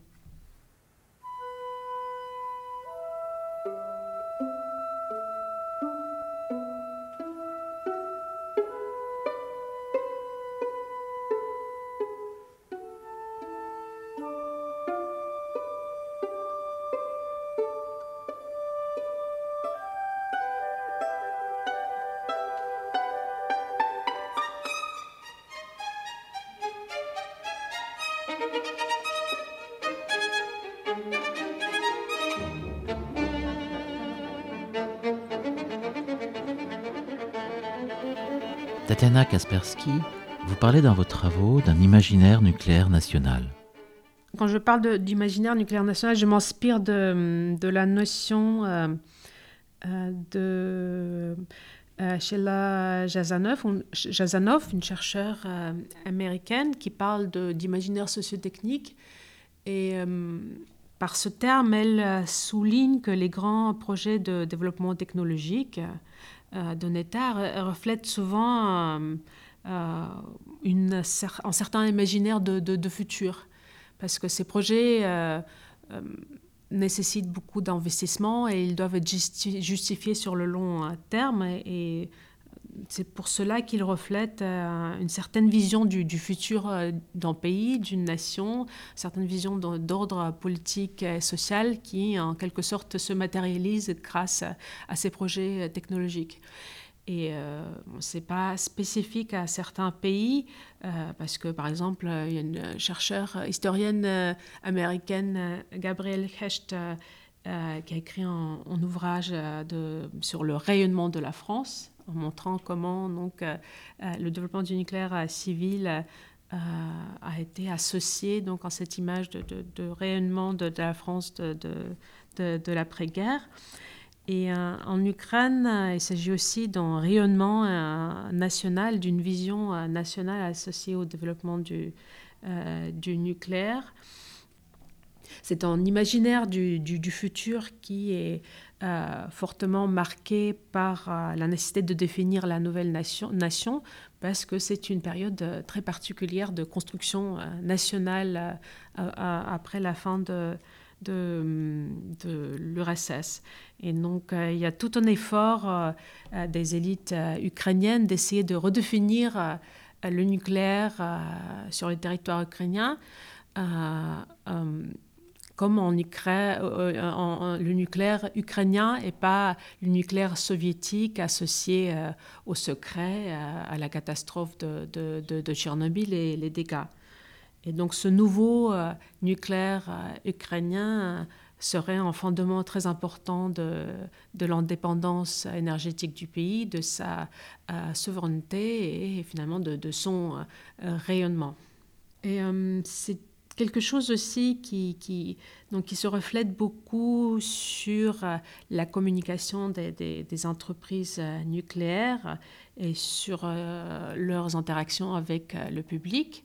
Kaspersky, vous parlez dans vos travaux d'un imaginaire nucléaire national. Quand je parle d'imaginaire nucléaire national, je m'inspire de, la notion euh, euh, de euh, Sheila Jazanov, une chercheure américaine qui parle d'imaginaire sociotechnique. Et par ce terme, elle souligne que les grands projets de développement technologique d'un État reflètent souvent une, un certain imaginaire de, de, futur. Parce que ces projets nécessitent beaucoup d'investissement et ils doivent être justifiés sur le long terme. Et, c'est pour cela qu'ils reflètent euh, une certaine vision du, futur euh, d'un pays, d'une nation, une certaine vision d'ordre politique et social qui, en quelque sorte, se matérialise grâce à, ces projets technologiques. Et euh, ce n'est pas spécifique à certains pays, parce que par exemple, il y a une chercheure historienne américaine, Gabrielle Hecht, qui a écrit un, ouvrage sur le rayonnement de la France, en montrant comment donc, euh, euh, le développement du nucléaire euh, civil a été associé donc, en cette image de, rayonnement de, la France de, de l'après-guerre. Et en Ukraine, il s'agit aussi d'un rayonnement national, d'une vision nationale associée au développement du, du nucléaire. C'est un imaginaire du, du, futur qui est euh, fortement marqué par euh, la nécessité de définir la nouvelle nation, parce que c'est une période euh, très particulière de construction nationale après la fin de, de, de l'URSS. Et donc, il y a tout un effort des élites ukrainiennes d'essayer de redéfinir le nucléaire sur le territoire ukrainien comme Ukraine, euh, le nucléaire ukrainien et pas le nucléaire soviétique associé euh, au secret, euh, à la catastrophe de, de, Tchernobyl et les dégâts. Et donc ce nouveau nucléaire ukrainien serait un fondement très important de, de l'indépendance énergétique du pays, de sa souveraineté et finalement de, son rayonnement. Et c'est quelque chose aussi qui, donc, qui se reflète beaucoup sur euh, la communication des, entreprises euh, nucléaires et sur euh, leurs interactions avec le public.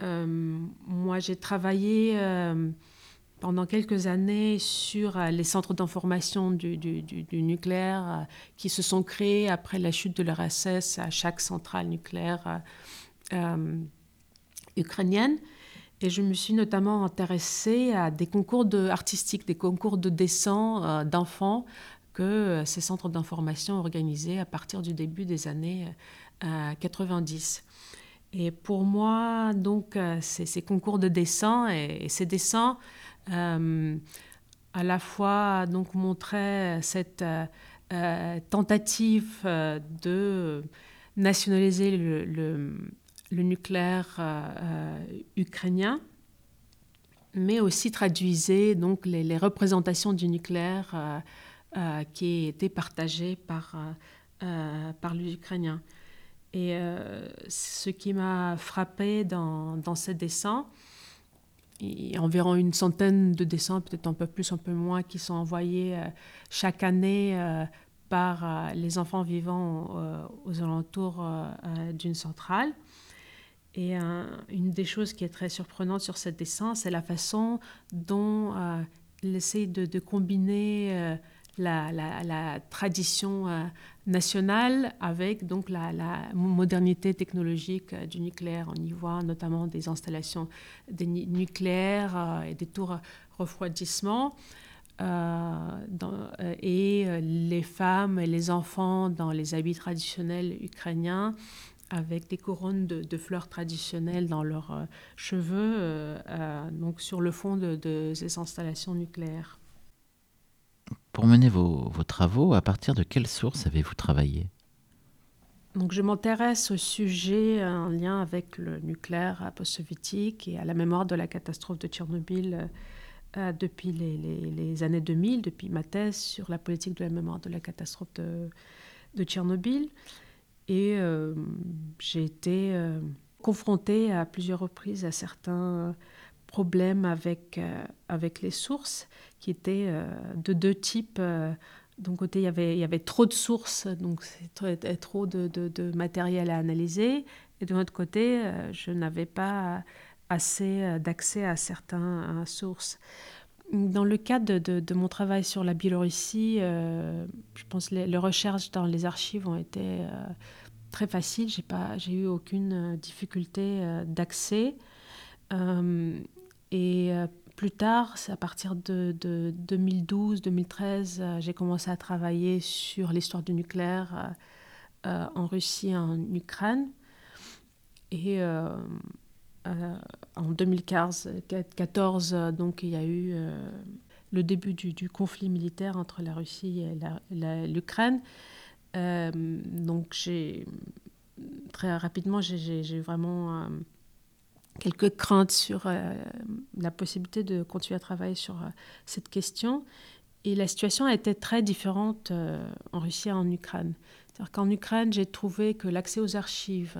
moi, j'ai travaillé pendant quelques années sur les centres d'information du, nucléaire qui se sont créés après la chute de l'URSS à chaque centrale nucléaire ukrainienne. Et je me suis notamment intéressée à des concours artistiques, des concours de dessin euh, d'enfants que euh, ces centres d'information organisaient à partir du début des années 90. Euh, et pour moi, donc, ces, concours de dessin et, ces dessins à la fois donc montraient cette tentative de nationaliser le nucléaire euh, euh, ukrainien, mais aussi traduisait donc les, représentations du nucléaire euh, qui étaient partagées par, par les Ukrainiens. Et ce qui m'a frappé dans, dans ces dessins, il y a environ une centaine de dessins, peut-être un peu plus, un peu moins, qui sont envoyés chaque année par les enfants vivant aux alentours d'une centrale. Et euh, une des choses qui est très surprenante sur ce dessin, c'est la façon dont euh, il essaie de, combiner euh, la, tradition nationale avec donc la, modernité technologique du nucléaire. On y voit notamment des installations nucléaires et des tours refroidissement. et les femmes et les enfants dans les habits traditionnels ukrainiens avec des couronnes de, fleurs traditionnelles dans leurs euh, cheveux, euh, euh, donc sur le fond de, ces installations nucléaires. Pour mener vos, travaux, à partir de quelles sources avez-vous travaillé? Donc, je m'intéresse au sujet en lien avec le nucléaire post-soviétique et à la mémoire de la catastrophe de Tchernobyl depuis les, années 2000, depuis ma thèse sur la politique de la mémoire de la catastrophe de, de Tchernobyl. Et euh, j'ai été euh, confrontée à plusieurs reprises à certains problèmes avec, euh, avec les sources qui étaient de deux types. D'un côté, il y, avait, trop de sources, donc trop de, de, matériel à analyser. Et de l'autre côté, je n'avais pas assez d'accès à certaines sources. Dans le cadre de, mon travail sur la Biélorussie, je pense que les, recherches dans les archives ont été très faciles. J'ai eu aucune difficulté d'accès. et plus tard, c'est à partir de, 2012-2013, j'ai commencé à travailler sur l'histoire du nucléaire en Russie et en Ukraine. Et euh, euh, en 2014, donc, il y a eu euh, le début du, conflit militaire entre la Russie et l'Ukraine. donc, très rapidement, j'ai vraiment quelques craintes sur la possibilité de continuer à travailler sur cette question. Et la situation a été très différente en Russie et en Ukraine. C'est-à-dire qu'en Ukraine, j'ai trouvé que l'accès aux archives,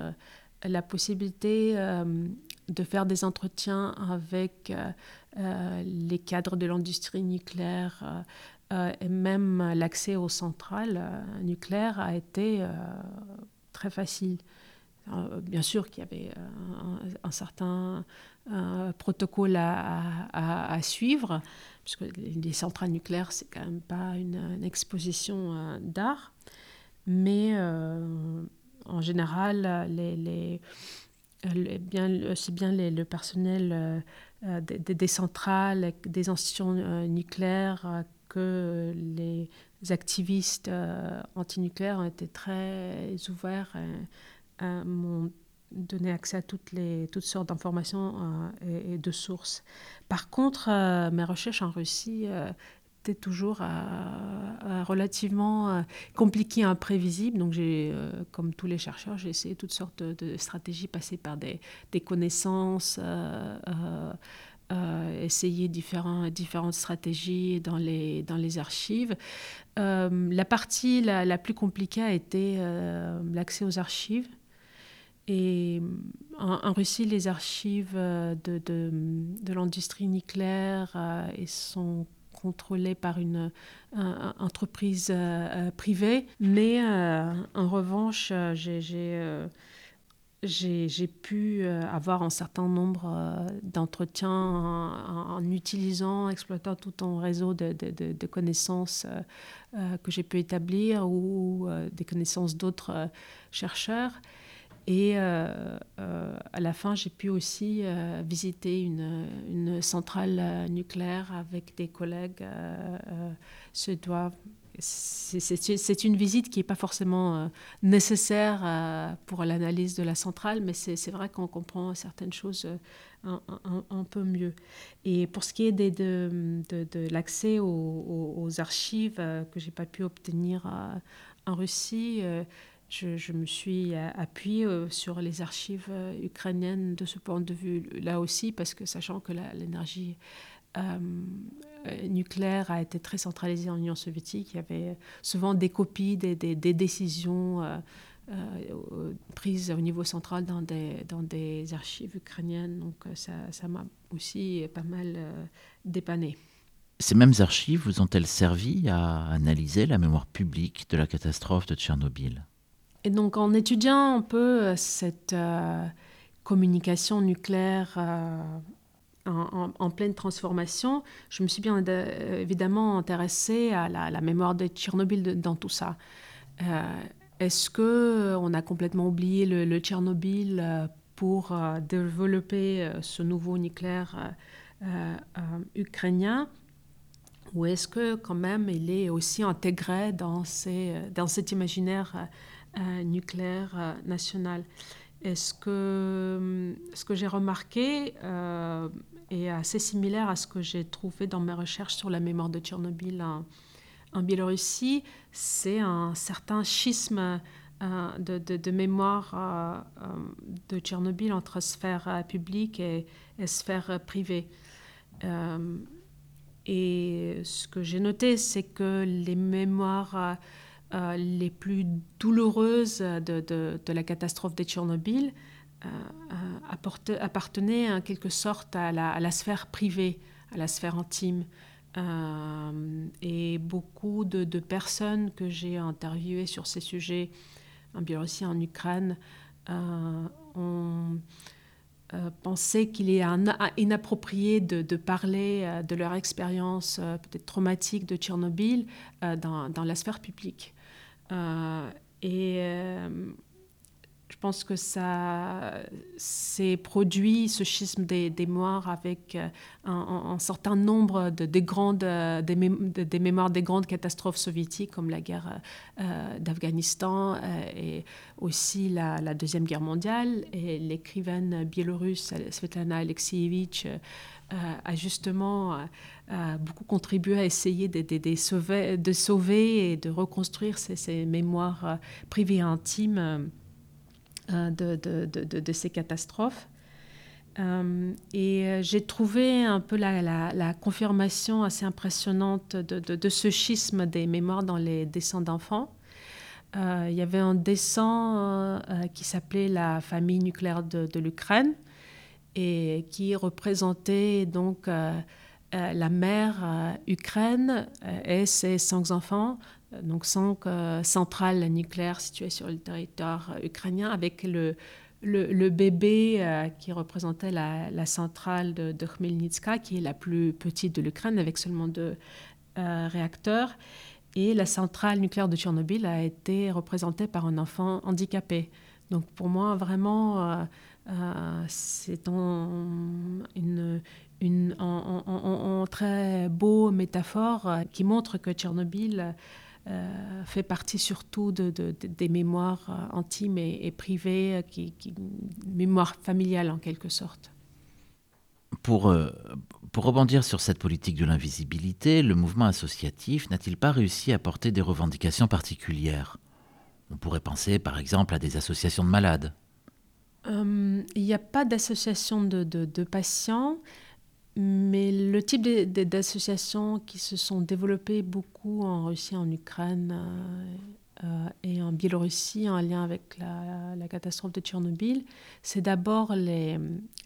la possibilité euh, de faire des entretiens avec euh, euh, les cadres de l'industrie nucléaire et même l'accès aux centrales nucléaires a été très facile. Bien sûr qu'il y avait un, certain protocole à, suivre, puisque les centrales nucléaires, c'est quand même pas une, une exposition d'art, mais en général, les, bien, le personnel euh, euh, des, centrales, des institutions euh, nucléaires que les activistes antinucléaires ont été très ouverts, m'ont donné accès à toutes sortes d'informations et, de sources. Par contre, mes recherches en Russie c'était toujours euh, euh, relativement euh, compliqué imprévisible. Donc, j'ai, comme tous les chercheurs, j'ai essayé toutes sortes de, stratégies, passer par des, connaissances, essayer différents, différentes stratégies dans les, dans les archives. la partie la, plus compliquée a été l'accès aux archives. Et en, Russie, les archives de, de, l'industrie nucléaire sont contrôlé par une entreprise euh, euh, privée. Mais euh, en revanche, j'ai j'ai pu avoir un certain nombre d'entretiens en, utilisant, exploitant tout un réseau de, de, de connaissances que j'ai pu établir ou des connaissances d'autres chercheurs. Et euh, euh, à la fin, j'ai pu aussi euh, visiter une, centrale nucléaire avec des collègues suédois. C'est une visite qui n'est pas forcément nécessaire pour l'analyse de la centrale, mais c'est vrai qu'on comprend certaines choses un, peu mieux. Et pour ce qui est de l'accès aux, aux, archives que j'ai pas pu obtenir en Russie, je, me suis appuyée euh, sur les archives euh, ukrainiennes de ce point de vue-là aussi, parce que sachant que l'énergie euh, nucléaire a été très centralisée en Union soviétique, il y avait souvent des copies des, décisions prises au niveau central dans des archives ukrainiennes. Donc ça m'a aussi pas mal dépanné. Ces mêmes archives vous ont-elles servi à analyser la mémoire publique de la catastrophe de Tchernobyl? Et donc en étudiant un peu euh, cette euh, communication nucléaire euh, en, pleine transformation, je me suis bien évidemment intéressée à la, mémoire de Tchernobyl dans tout ça. Est-ce que on a complètement oublié le, Tchernobyl pour développer ce nouveau nucléaire ukrainien? Ou est-ce que quand même il est aussi intégré dans, cet imaginaire nucléaire euh, national. Et ce que, ce que j'ai remarqué euh, est assez similaire à ce que j'ai trouvé dans mes recherches sur la mémoire de Tchernobyl en, Biélorussie. C'est un certain schisme de, mémoire de Tchernobyl entre sphère publique et sphère privée. et ce que j'ai noté, c'est que les mémoires euh, les plus douloureuses de, la catastrophe de Tchernobyl euh, euh appartenaient en quelque sorte à la, sphère privée, à la sphère intime. Et beaucoup de, personnes que j'ai interviewées sur ces sujets, en Biélorussie, en Ukraine, ont penser qu'il est inapproprié de, parler de leur expérience peut-être traumatique de Tchernobyl dans, la sphère publique. Et je pense que ça s'est produit, ce schisme des, des mémoires, avec euh, un, certain nombre de, des, grandes, euh, des, mémoires des grandes catastrophes soviétiques, comme la guerre euh, d'Afghanistan et aussi la, Deuxième Guerre mondiale. Et l'écrivaine biélorusse Svetlana Alexievitch a justement beaucoup contribué à essayer de, de, sauver, et de reconstruire ces, mémoires privées et intimes euh, de, ces catastrophes. Euh, et euh, j'ai trouvé un peu la, confirmation assez impressionnante de, ce schisme des mémoires dans les dessins d'enfants. il y avait un dessin qui s'appelait La famille nucléaire de, l'Ukraine et qui représentait donc la mère Ukraine et ses cinq enfants donc cinq euh, centrales nucléaires situées sur le territoire euh, ukrainien, avec le, le, bébé euh, qui représentait la, centrale de, de, Khmelnytska, qui est la plus petite de l'Ukraine, avec seulement deux réacteurs. Et la centrale nucléaire de Tchernobyl a été représentée par un enfant handicapé. Donc pour moi, vraiment, c'est une, très beau métaphore qui montre que Tchernobyl euh, fait partie surtout de, des mémoires euh, intimes et, privées, euh, qui, qui, mémoire familiale en quelque sorte. Pour, pour rebondir sur cette politique de l'invisibilité, le mouvement associatif n'a-t-il pas réussi à porter des revendications particulières? On pourrait penser par exemple à des associations de malades. Il n'y a pas d'association de, patients. Mais le type d'associations qui se sont développées beaucoup en Russie, en Ukraine euh, euh, et en Biélorussie en lien avec la, catastrophe de Tchernobyl, c'est d'abord les,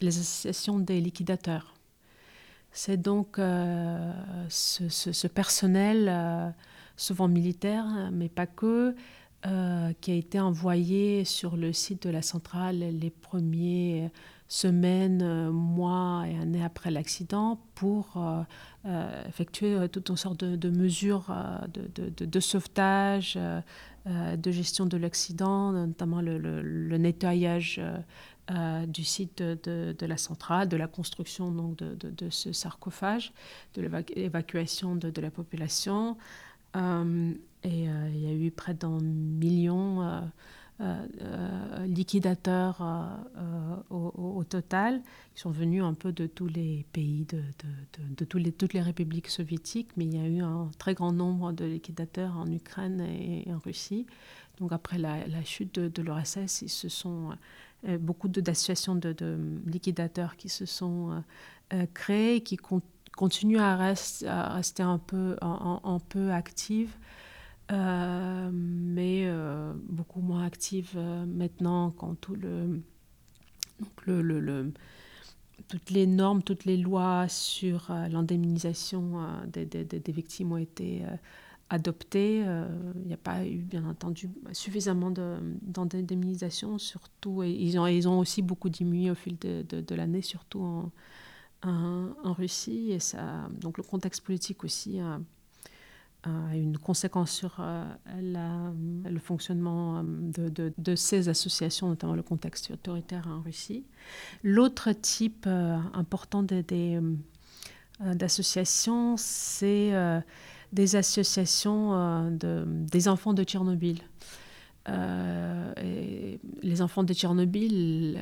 associations des liquidateurs. C'est donc euh, ce, personnel, souvent militaire, mais pas que, qui a été envoyé sur le site de la centrale les premiers semaines, euh, mois et années après l'accident pour euh, euh, effectuer toutes sortes de, mesures de, sauvetage, de gestion de l'accident, notamment le, nettoyage du site de, la centrale, de la construction donc, de, ce sarcophage, de l'évacuation de, la population. Et il y a eu près d'un million euh, euh, liquidateurs euh, au, total, qui sont venus un peu de tous les pays, de, toutes les républiques soviétiques, mais il y a eu un très grand nombre de liquidateurs en Ukraine et, en Russie. Donc après la, chute de, l'URSS, il se sont beaucoup d'associations de, liquidateurs qui se sont créées, qui continuent à, rester un peu, un peu actives. Euh, mais euh, beaucoup moins active euh, maintenant quand tout le, le, le, toutes les normes, toutes les lois sur l'indemnisation des, des, des, victimes ont été adoptées. Il n'y a pas eu, bien entendu, suffisamment d'indemnisation, surtout, et ils ont, ils ont aussi beaucoup diminué au fil de, de, l'année, surtout en, en, en, Russie. Et ça, donc le contexte politique aussi a une conséquence sur euh, le fonctionnement euh, de, ces associations, notamment le contexte autoritaire en Russie. L'autre type euh, important d'associations, c'est des associations de, des enfants de Tchernobyl. les enfants de Tchernobyl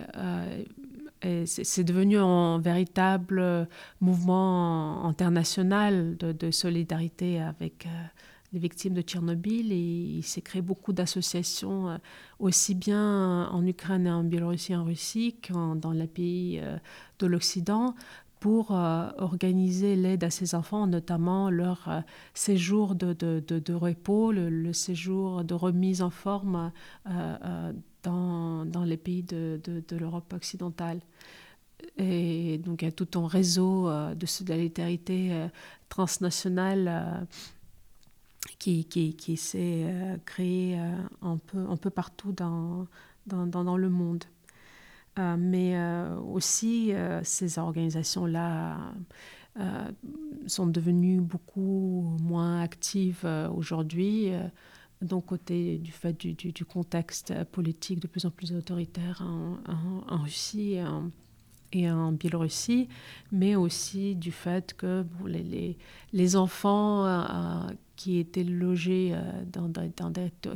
c'est devenu un véritable mouvement international de, solidarité avec euh, les victimes de Tchernobyl. Et il s'est créé beaucoup d'associations euh, aussi bien en Ukraine et en Biélorussie en Russie qu'en dans les pays euh, de l'Occident pour organiser l'aide à ces enfants, notamment leur séjour de, de, repos, le, séjour de remise en forme dans, dans les pays de, de l'Europe occidentale. Et donc il y a tout un réseau euh, de solidarité euh, transnationale euh, qui, qui, qui s'est créé un, peu, un peu partout dans, dans, dans, le monde. Mais aussi, ces organisations-là sont devenues beaucoup moins actives aujourd'hui. Donc, côté du fait du, contexte politique de plus en plus autoritaire en, Russie et en, Biélorussie, mais aussi du fait que les, les, enfants qui étaient logés euh, dans,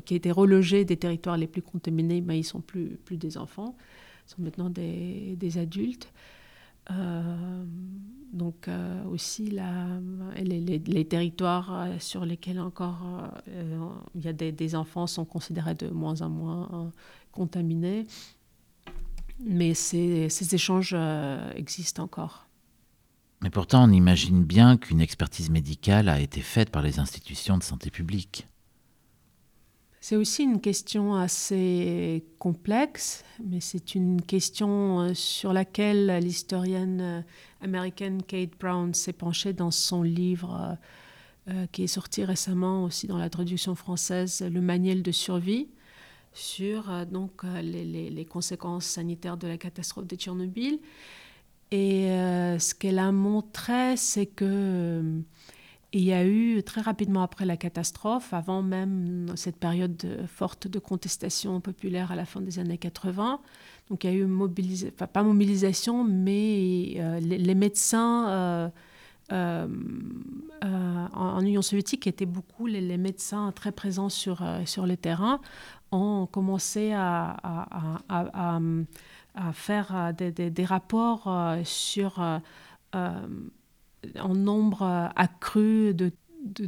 qui étaient relogés des territoires les plus contaminés, mais ils sont plus plus des enfants, sont maintenant des, adultes. Euh, donc euh, aussi la, les, territoires sur lesquels encore il y a des, des, enfants sont considérés de moins en moins contaminés. Mais ces, ces échanges existent encore. Mais pourtant, on imagine bien qu'une expertise médicale a été faite par les institutions de santé publique. C'est aussi une question assez complexe, mais c'est une question euh, sur laquelle l'historienne euh, américaine Kate Brown s'est penchée dans son livre euh, qui est sorti récemment aussi dans la traduction française, Le manuel de survie, sur les, conséquences sanitaires de la catastrophe de Tchernobyl. Et ce qu'elle a montré, c'est que euh, il y a eu très rapidement après la catastrophe, avant même cette période forte de contestation populaire à la fin des années 80, donc il y a eu mobilisation, enfin, pas mobilisation, mais euh, les, médecins en, Union soviétique étaient beaucoup les, médecins très présents sur, sur le terrain, ont commencé à, à à faire euh, des, rapports euh, sur euh, un nombre accru de,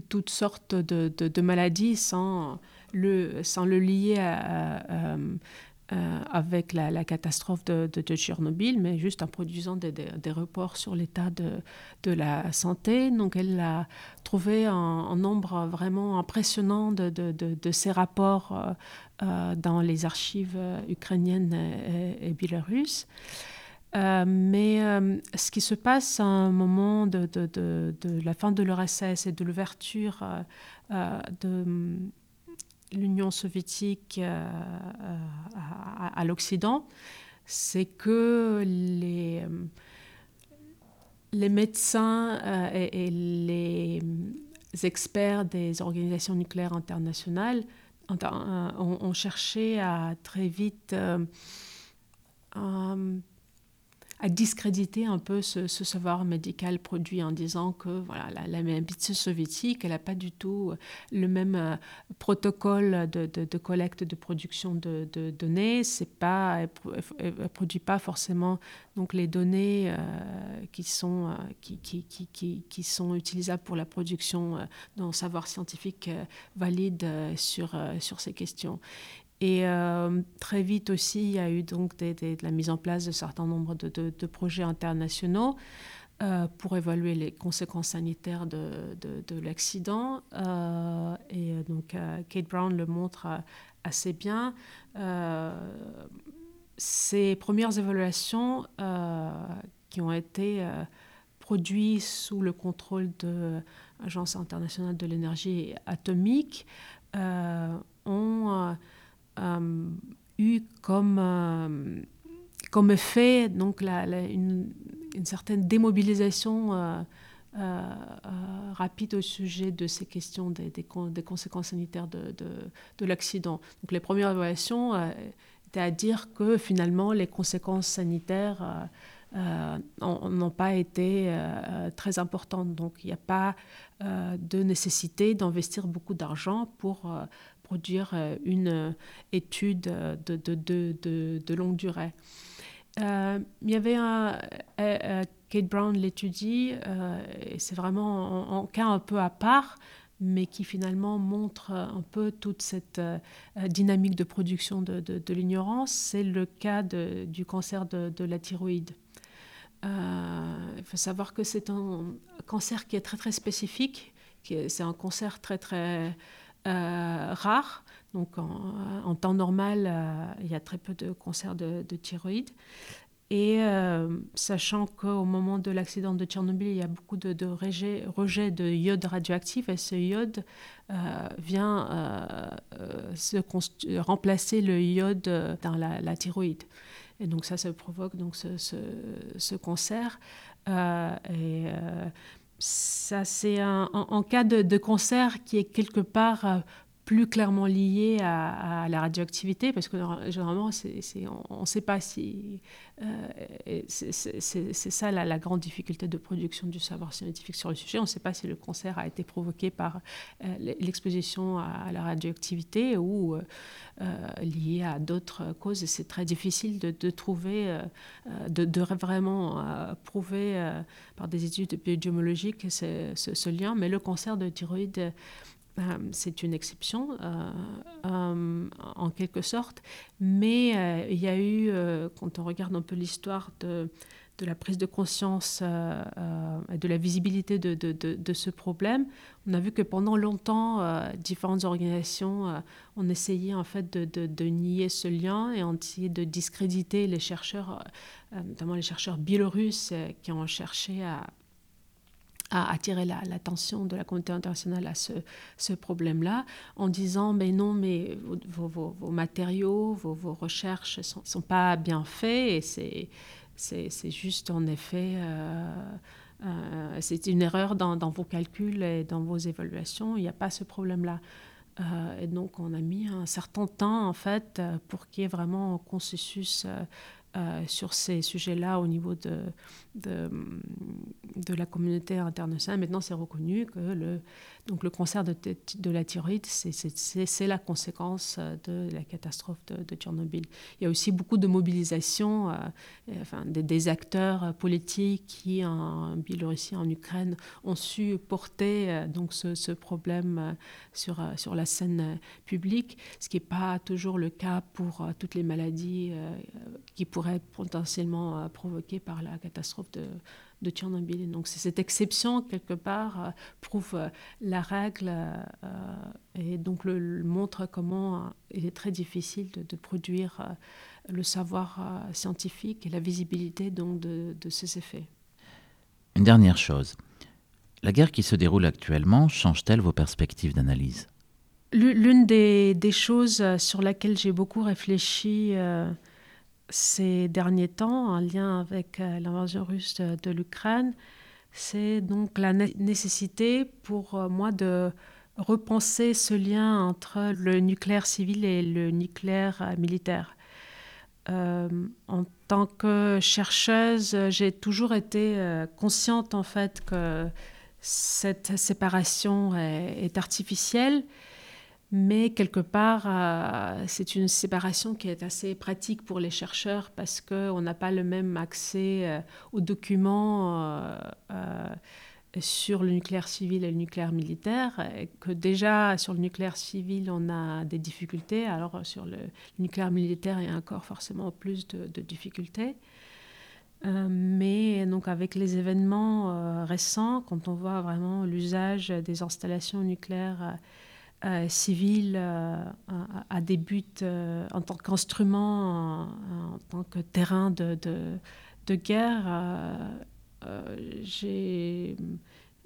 toutes sortes de, maladies sans le, sans le lier à, euh, avec la, catastrophe de, Tchernobyl, mais juste en produisant des, reports sur l'état de, la santé. Donc elle a trouvé un, nombre vraiment impressionnant de, ces rapports euh, euh, dans les archives ukrainiennes et, biélorusses. Mais ce qui se passe à un moment de, la fin de l'URSS et de l'ouverture de l'Union soviétique euh, euh, à, l'Occident, c'est que les, les médecins euh, et, les experts des organisations nucléaires internationales ont, cherché à très vite à discréditer un peu ce, savoir médical produit en disant que voilà, la, la médecine soviétique, elle n'a pas du tout le même euh, protocole de, de, collecte, de production de, données. C'est pas, elle ne produit pas forcément donc, les données euh, qui, sont, euh, qui, qui, qui, qui, sont utilisables pour la production d'un savoir scientifique valide sur, sur ces questions. Et euh, très vite aussi, il y a eu donc de la mise en place de certains nombres de, projets internationaux euh, pour évaluer les conséquences sanitaires de, de l'accident. Euh, et donc, Kate Brown le montre assez bien. ces premières évaluations qui ont été produites sous le contrôle de l'Agence internationale de l'énergie atomique ont eu comme, euh, comme effet donc la, une, certaine démobilisation euh, rapide au sujet de ces questions des, des, conséquences sanitaires de, de, de l'accident. Donc les premières évaluations étaient à dire que finalement les conséquences sanitaires n'ont pas été très importantes. Donc il n'y a pas de nécessité d'investir beaucoup d'argent pour produire euh, une euh, étude de, de, de, de longue durée. Euh, il y avait un, Kate Brown l'étudie, c'est vraiment un, cas un peu à part, mais qui finalement montre un peu toute cette dynamique de production de, l'ignorance. C'est le cas du cancer de, la thyroïde. il faut savoir que c'est un cancer qui est très très spécifique, c'est un cancer très très euh, rare. Donc en, temps normal, euh, il y a très peu de cancers de, thyroïde. Et euh, sachant qu'au moment de l'accident de Tchernobyl, il y a beaucoup de, de rejet, de iode radioactif, et ce iode vient remplacer le iode dans la, thyroïde. Et donc ça, provoque donc ce, cancer. Ça, c'est un, en, cas de, de, cancer qui est quelque part plus clairement lié à, la radioactivité, parce que généralement, on ne sait pas si... Euh, c'est ça la, grande difficulté de production du savoir scientifique sur le sujet. On ne sait pas si le cancer a été provoqué par euh, l'exposition à, la radioactivité ou euh, lié à d'autres causes. C'est très difficile de, trouver, de, vraiment prouver par des études biologiques ce, ce, lien. Mais le cancer de thyroïde c'est une exception euh, euh, en quelque sorte, mais il y a eu, quand on regarde un peu l'histoire de, la prise de conscience et de la visibilité de, de, ce problème, on a vu que pendant longtemps, différentes organisations ont essayé en fait de, nier ce lien et ont essayé de discréditer les chercheurs, notamment les chercheurs biélorusses qui ont cherché à à attirer l'attention de la communauté internationale à ce, problème-là, en disant mais non, mais vos, matériaux, vos, recherches sont, sont, pas bien faits et c'est juste en effet... Euh, euh, c'est une erreur dans, dans, vos calculs et dans vos évaluations. Il n'y a pas ce problème-là. Euh, et donc, on a mis un certain temps, en fait, pour qu'il y ait vraiment un consensus euh, sur ces sujets-là au niveau de, de, la communauté internationale. Maintenant, c'est reconnu que le, donc le cancer de, de la thyroïde, c'est la conséquence de la catastrophe de, Tchernobyl. Il y a aussi beaucoup de mobilisation, euh, enfin, des, acteurs politiques qui, en Biélorussie, en Ukraine, ont su porter euh, donc ce, ce problème sur, sur la scène publique, ce qui n'est pas toujours le cas pour toutes les maladies qui pourraient pourrait potentiellement euh, provoqué par la catastrophe de, de Tchernobyl. donc cette exception, quelque part, euh, prouve euh, la règle et donc le, montre comment il est très difficile de, produire le savoir scientifique et la visibilité donc, de, de ces effets. Une dernière chose. La guerre qui se déroule actuellement change-t-elle vos perspectives d'analyse? L'une des, des, choses sur laquelle j'ai beaucoup réfléchi ces derniers temps, en lien avec euh, l'invasion russe de, l'Ukraine, c'est donc la nécessité pour euh, moi de repenser ce lien entre le nucléaire civil et le nucléaire euh, militaire. en tant que chercheuse, j'ai toujours été consciente en fait que cette séparation est artificielle mais quelque part, euh, c'est une séparation qui est assez pratique pour les chercheurs parce qu'on n'a pas le même accès euh, aux documents euh, sur le nucléaire civil et le nucléaire militaire. Et que déjà, sur le nucléaire civil, on a des difficultés. Alors, sur le, nucléaire militaire, il y a encore forcément plus de, difficultés. mais donc avec les événements récents, quand on voit vraiment l'usage des installations nucléaires euh, civil euh, à, des buts euh, en tant qu'instrument, en, tant que terrain de, de, guerre, j'ai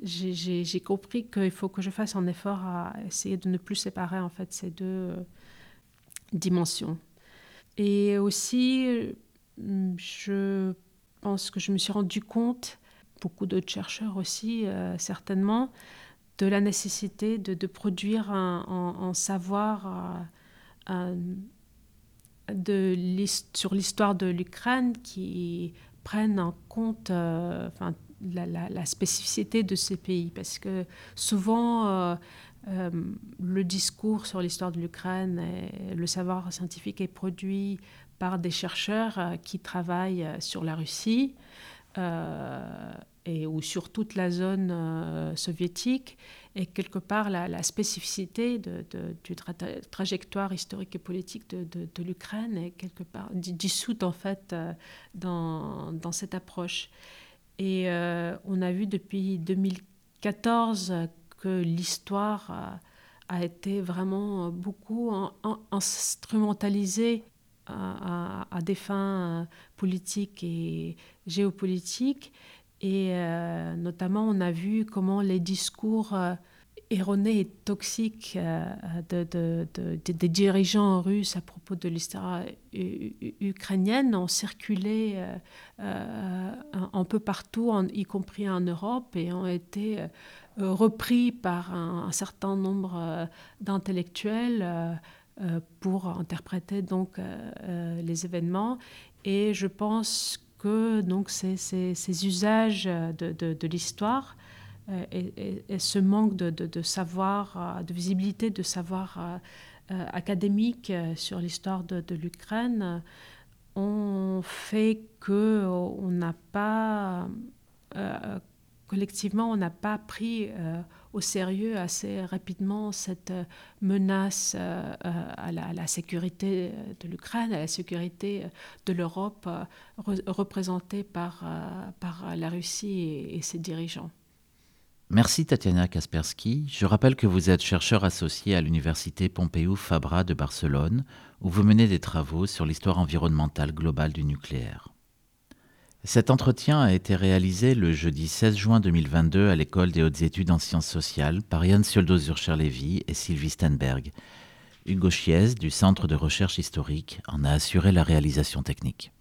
j'ai compris qu'il faut que je fasse un effort à essayer de ne plus séparer en fait ces deux dimensions. Et aussi, je pense que je me suis rendu compte, beaucoup d'autres chercheurs aussi certainement, de la nécessité de, produire un, savoir euh, de sur l'histoire de l'Ukraine qui prenne en compte euh, enfin, la, spécificité de ces pays. Parce que souvent, euh, le discours sur l'histoire de l'Ukraine, le savoir scientifique est produit par des chercheurs qui travaillent sur la Russie et, ou sur toute la zone euh, soviétique. Et quelque part, la, spécificité de, de, du trajectoire historique et politique de, l'Ukraine est quelque part dissoute en fait euh, dans, dans, cette approche. Et euh, on a vu depuis 2014 que l'histoire a, été vraiment beaucoup instrumentalisée à, des fins politiques et géopolitiques et euh, notamment, on a vu comment les discours euh, erronée et toxique de, des dirigeants russes à propos de l'histoire ukrainienne ont circulé un, peu partout, y compris en Europe, et ont été repris par un, certain nombre d'intellectuels pour interpréter donc les événements. Et je pense que donc ces, usages de, l'histoire euh, et, ce manque de, de, savoir, euh, de visibilité, de savoir euh, académique sur l'histoire de, l'Ukraine ont fait que on n'a pas collectivement, on n'a pas pris au sérieux assez rapidement cette euh, menace euh, euh, à la, sécurité de l'Ukraine, à la sécurité de l'Europe représentée par, la Russie et, ses dirigeants. Merci Tatiana Kaspersky. Je rappelle que vous êtes chercheur associé à l'université Pompeu Fabra de Barcelone, où vous menez des travaux sur l'histoire environnementale globale du nucléaire. Cet entretien a été réalisé le jeudi 16 juin 2022 à l'École des hautes études en sciences sociales par Yann Sioldo-Zurcher-Lévy et Sylvie Stenberg. Hugo Chiez, du Centre de recherche historique, en a assuré la réalisation technique.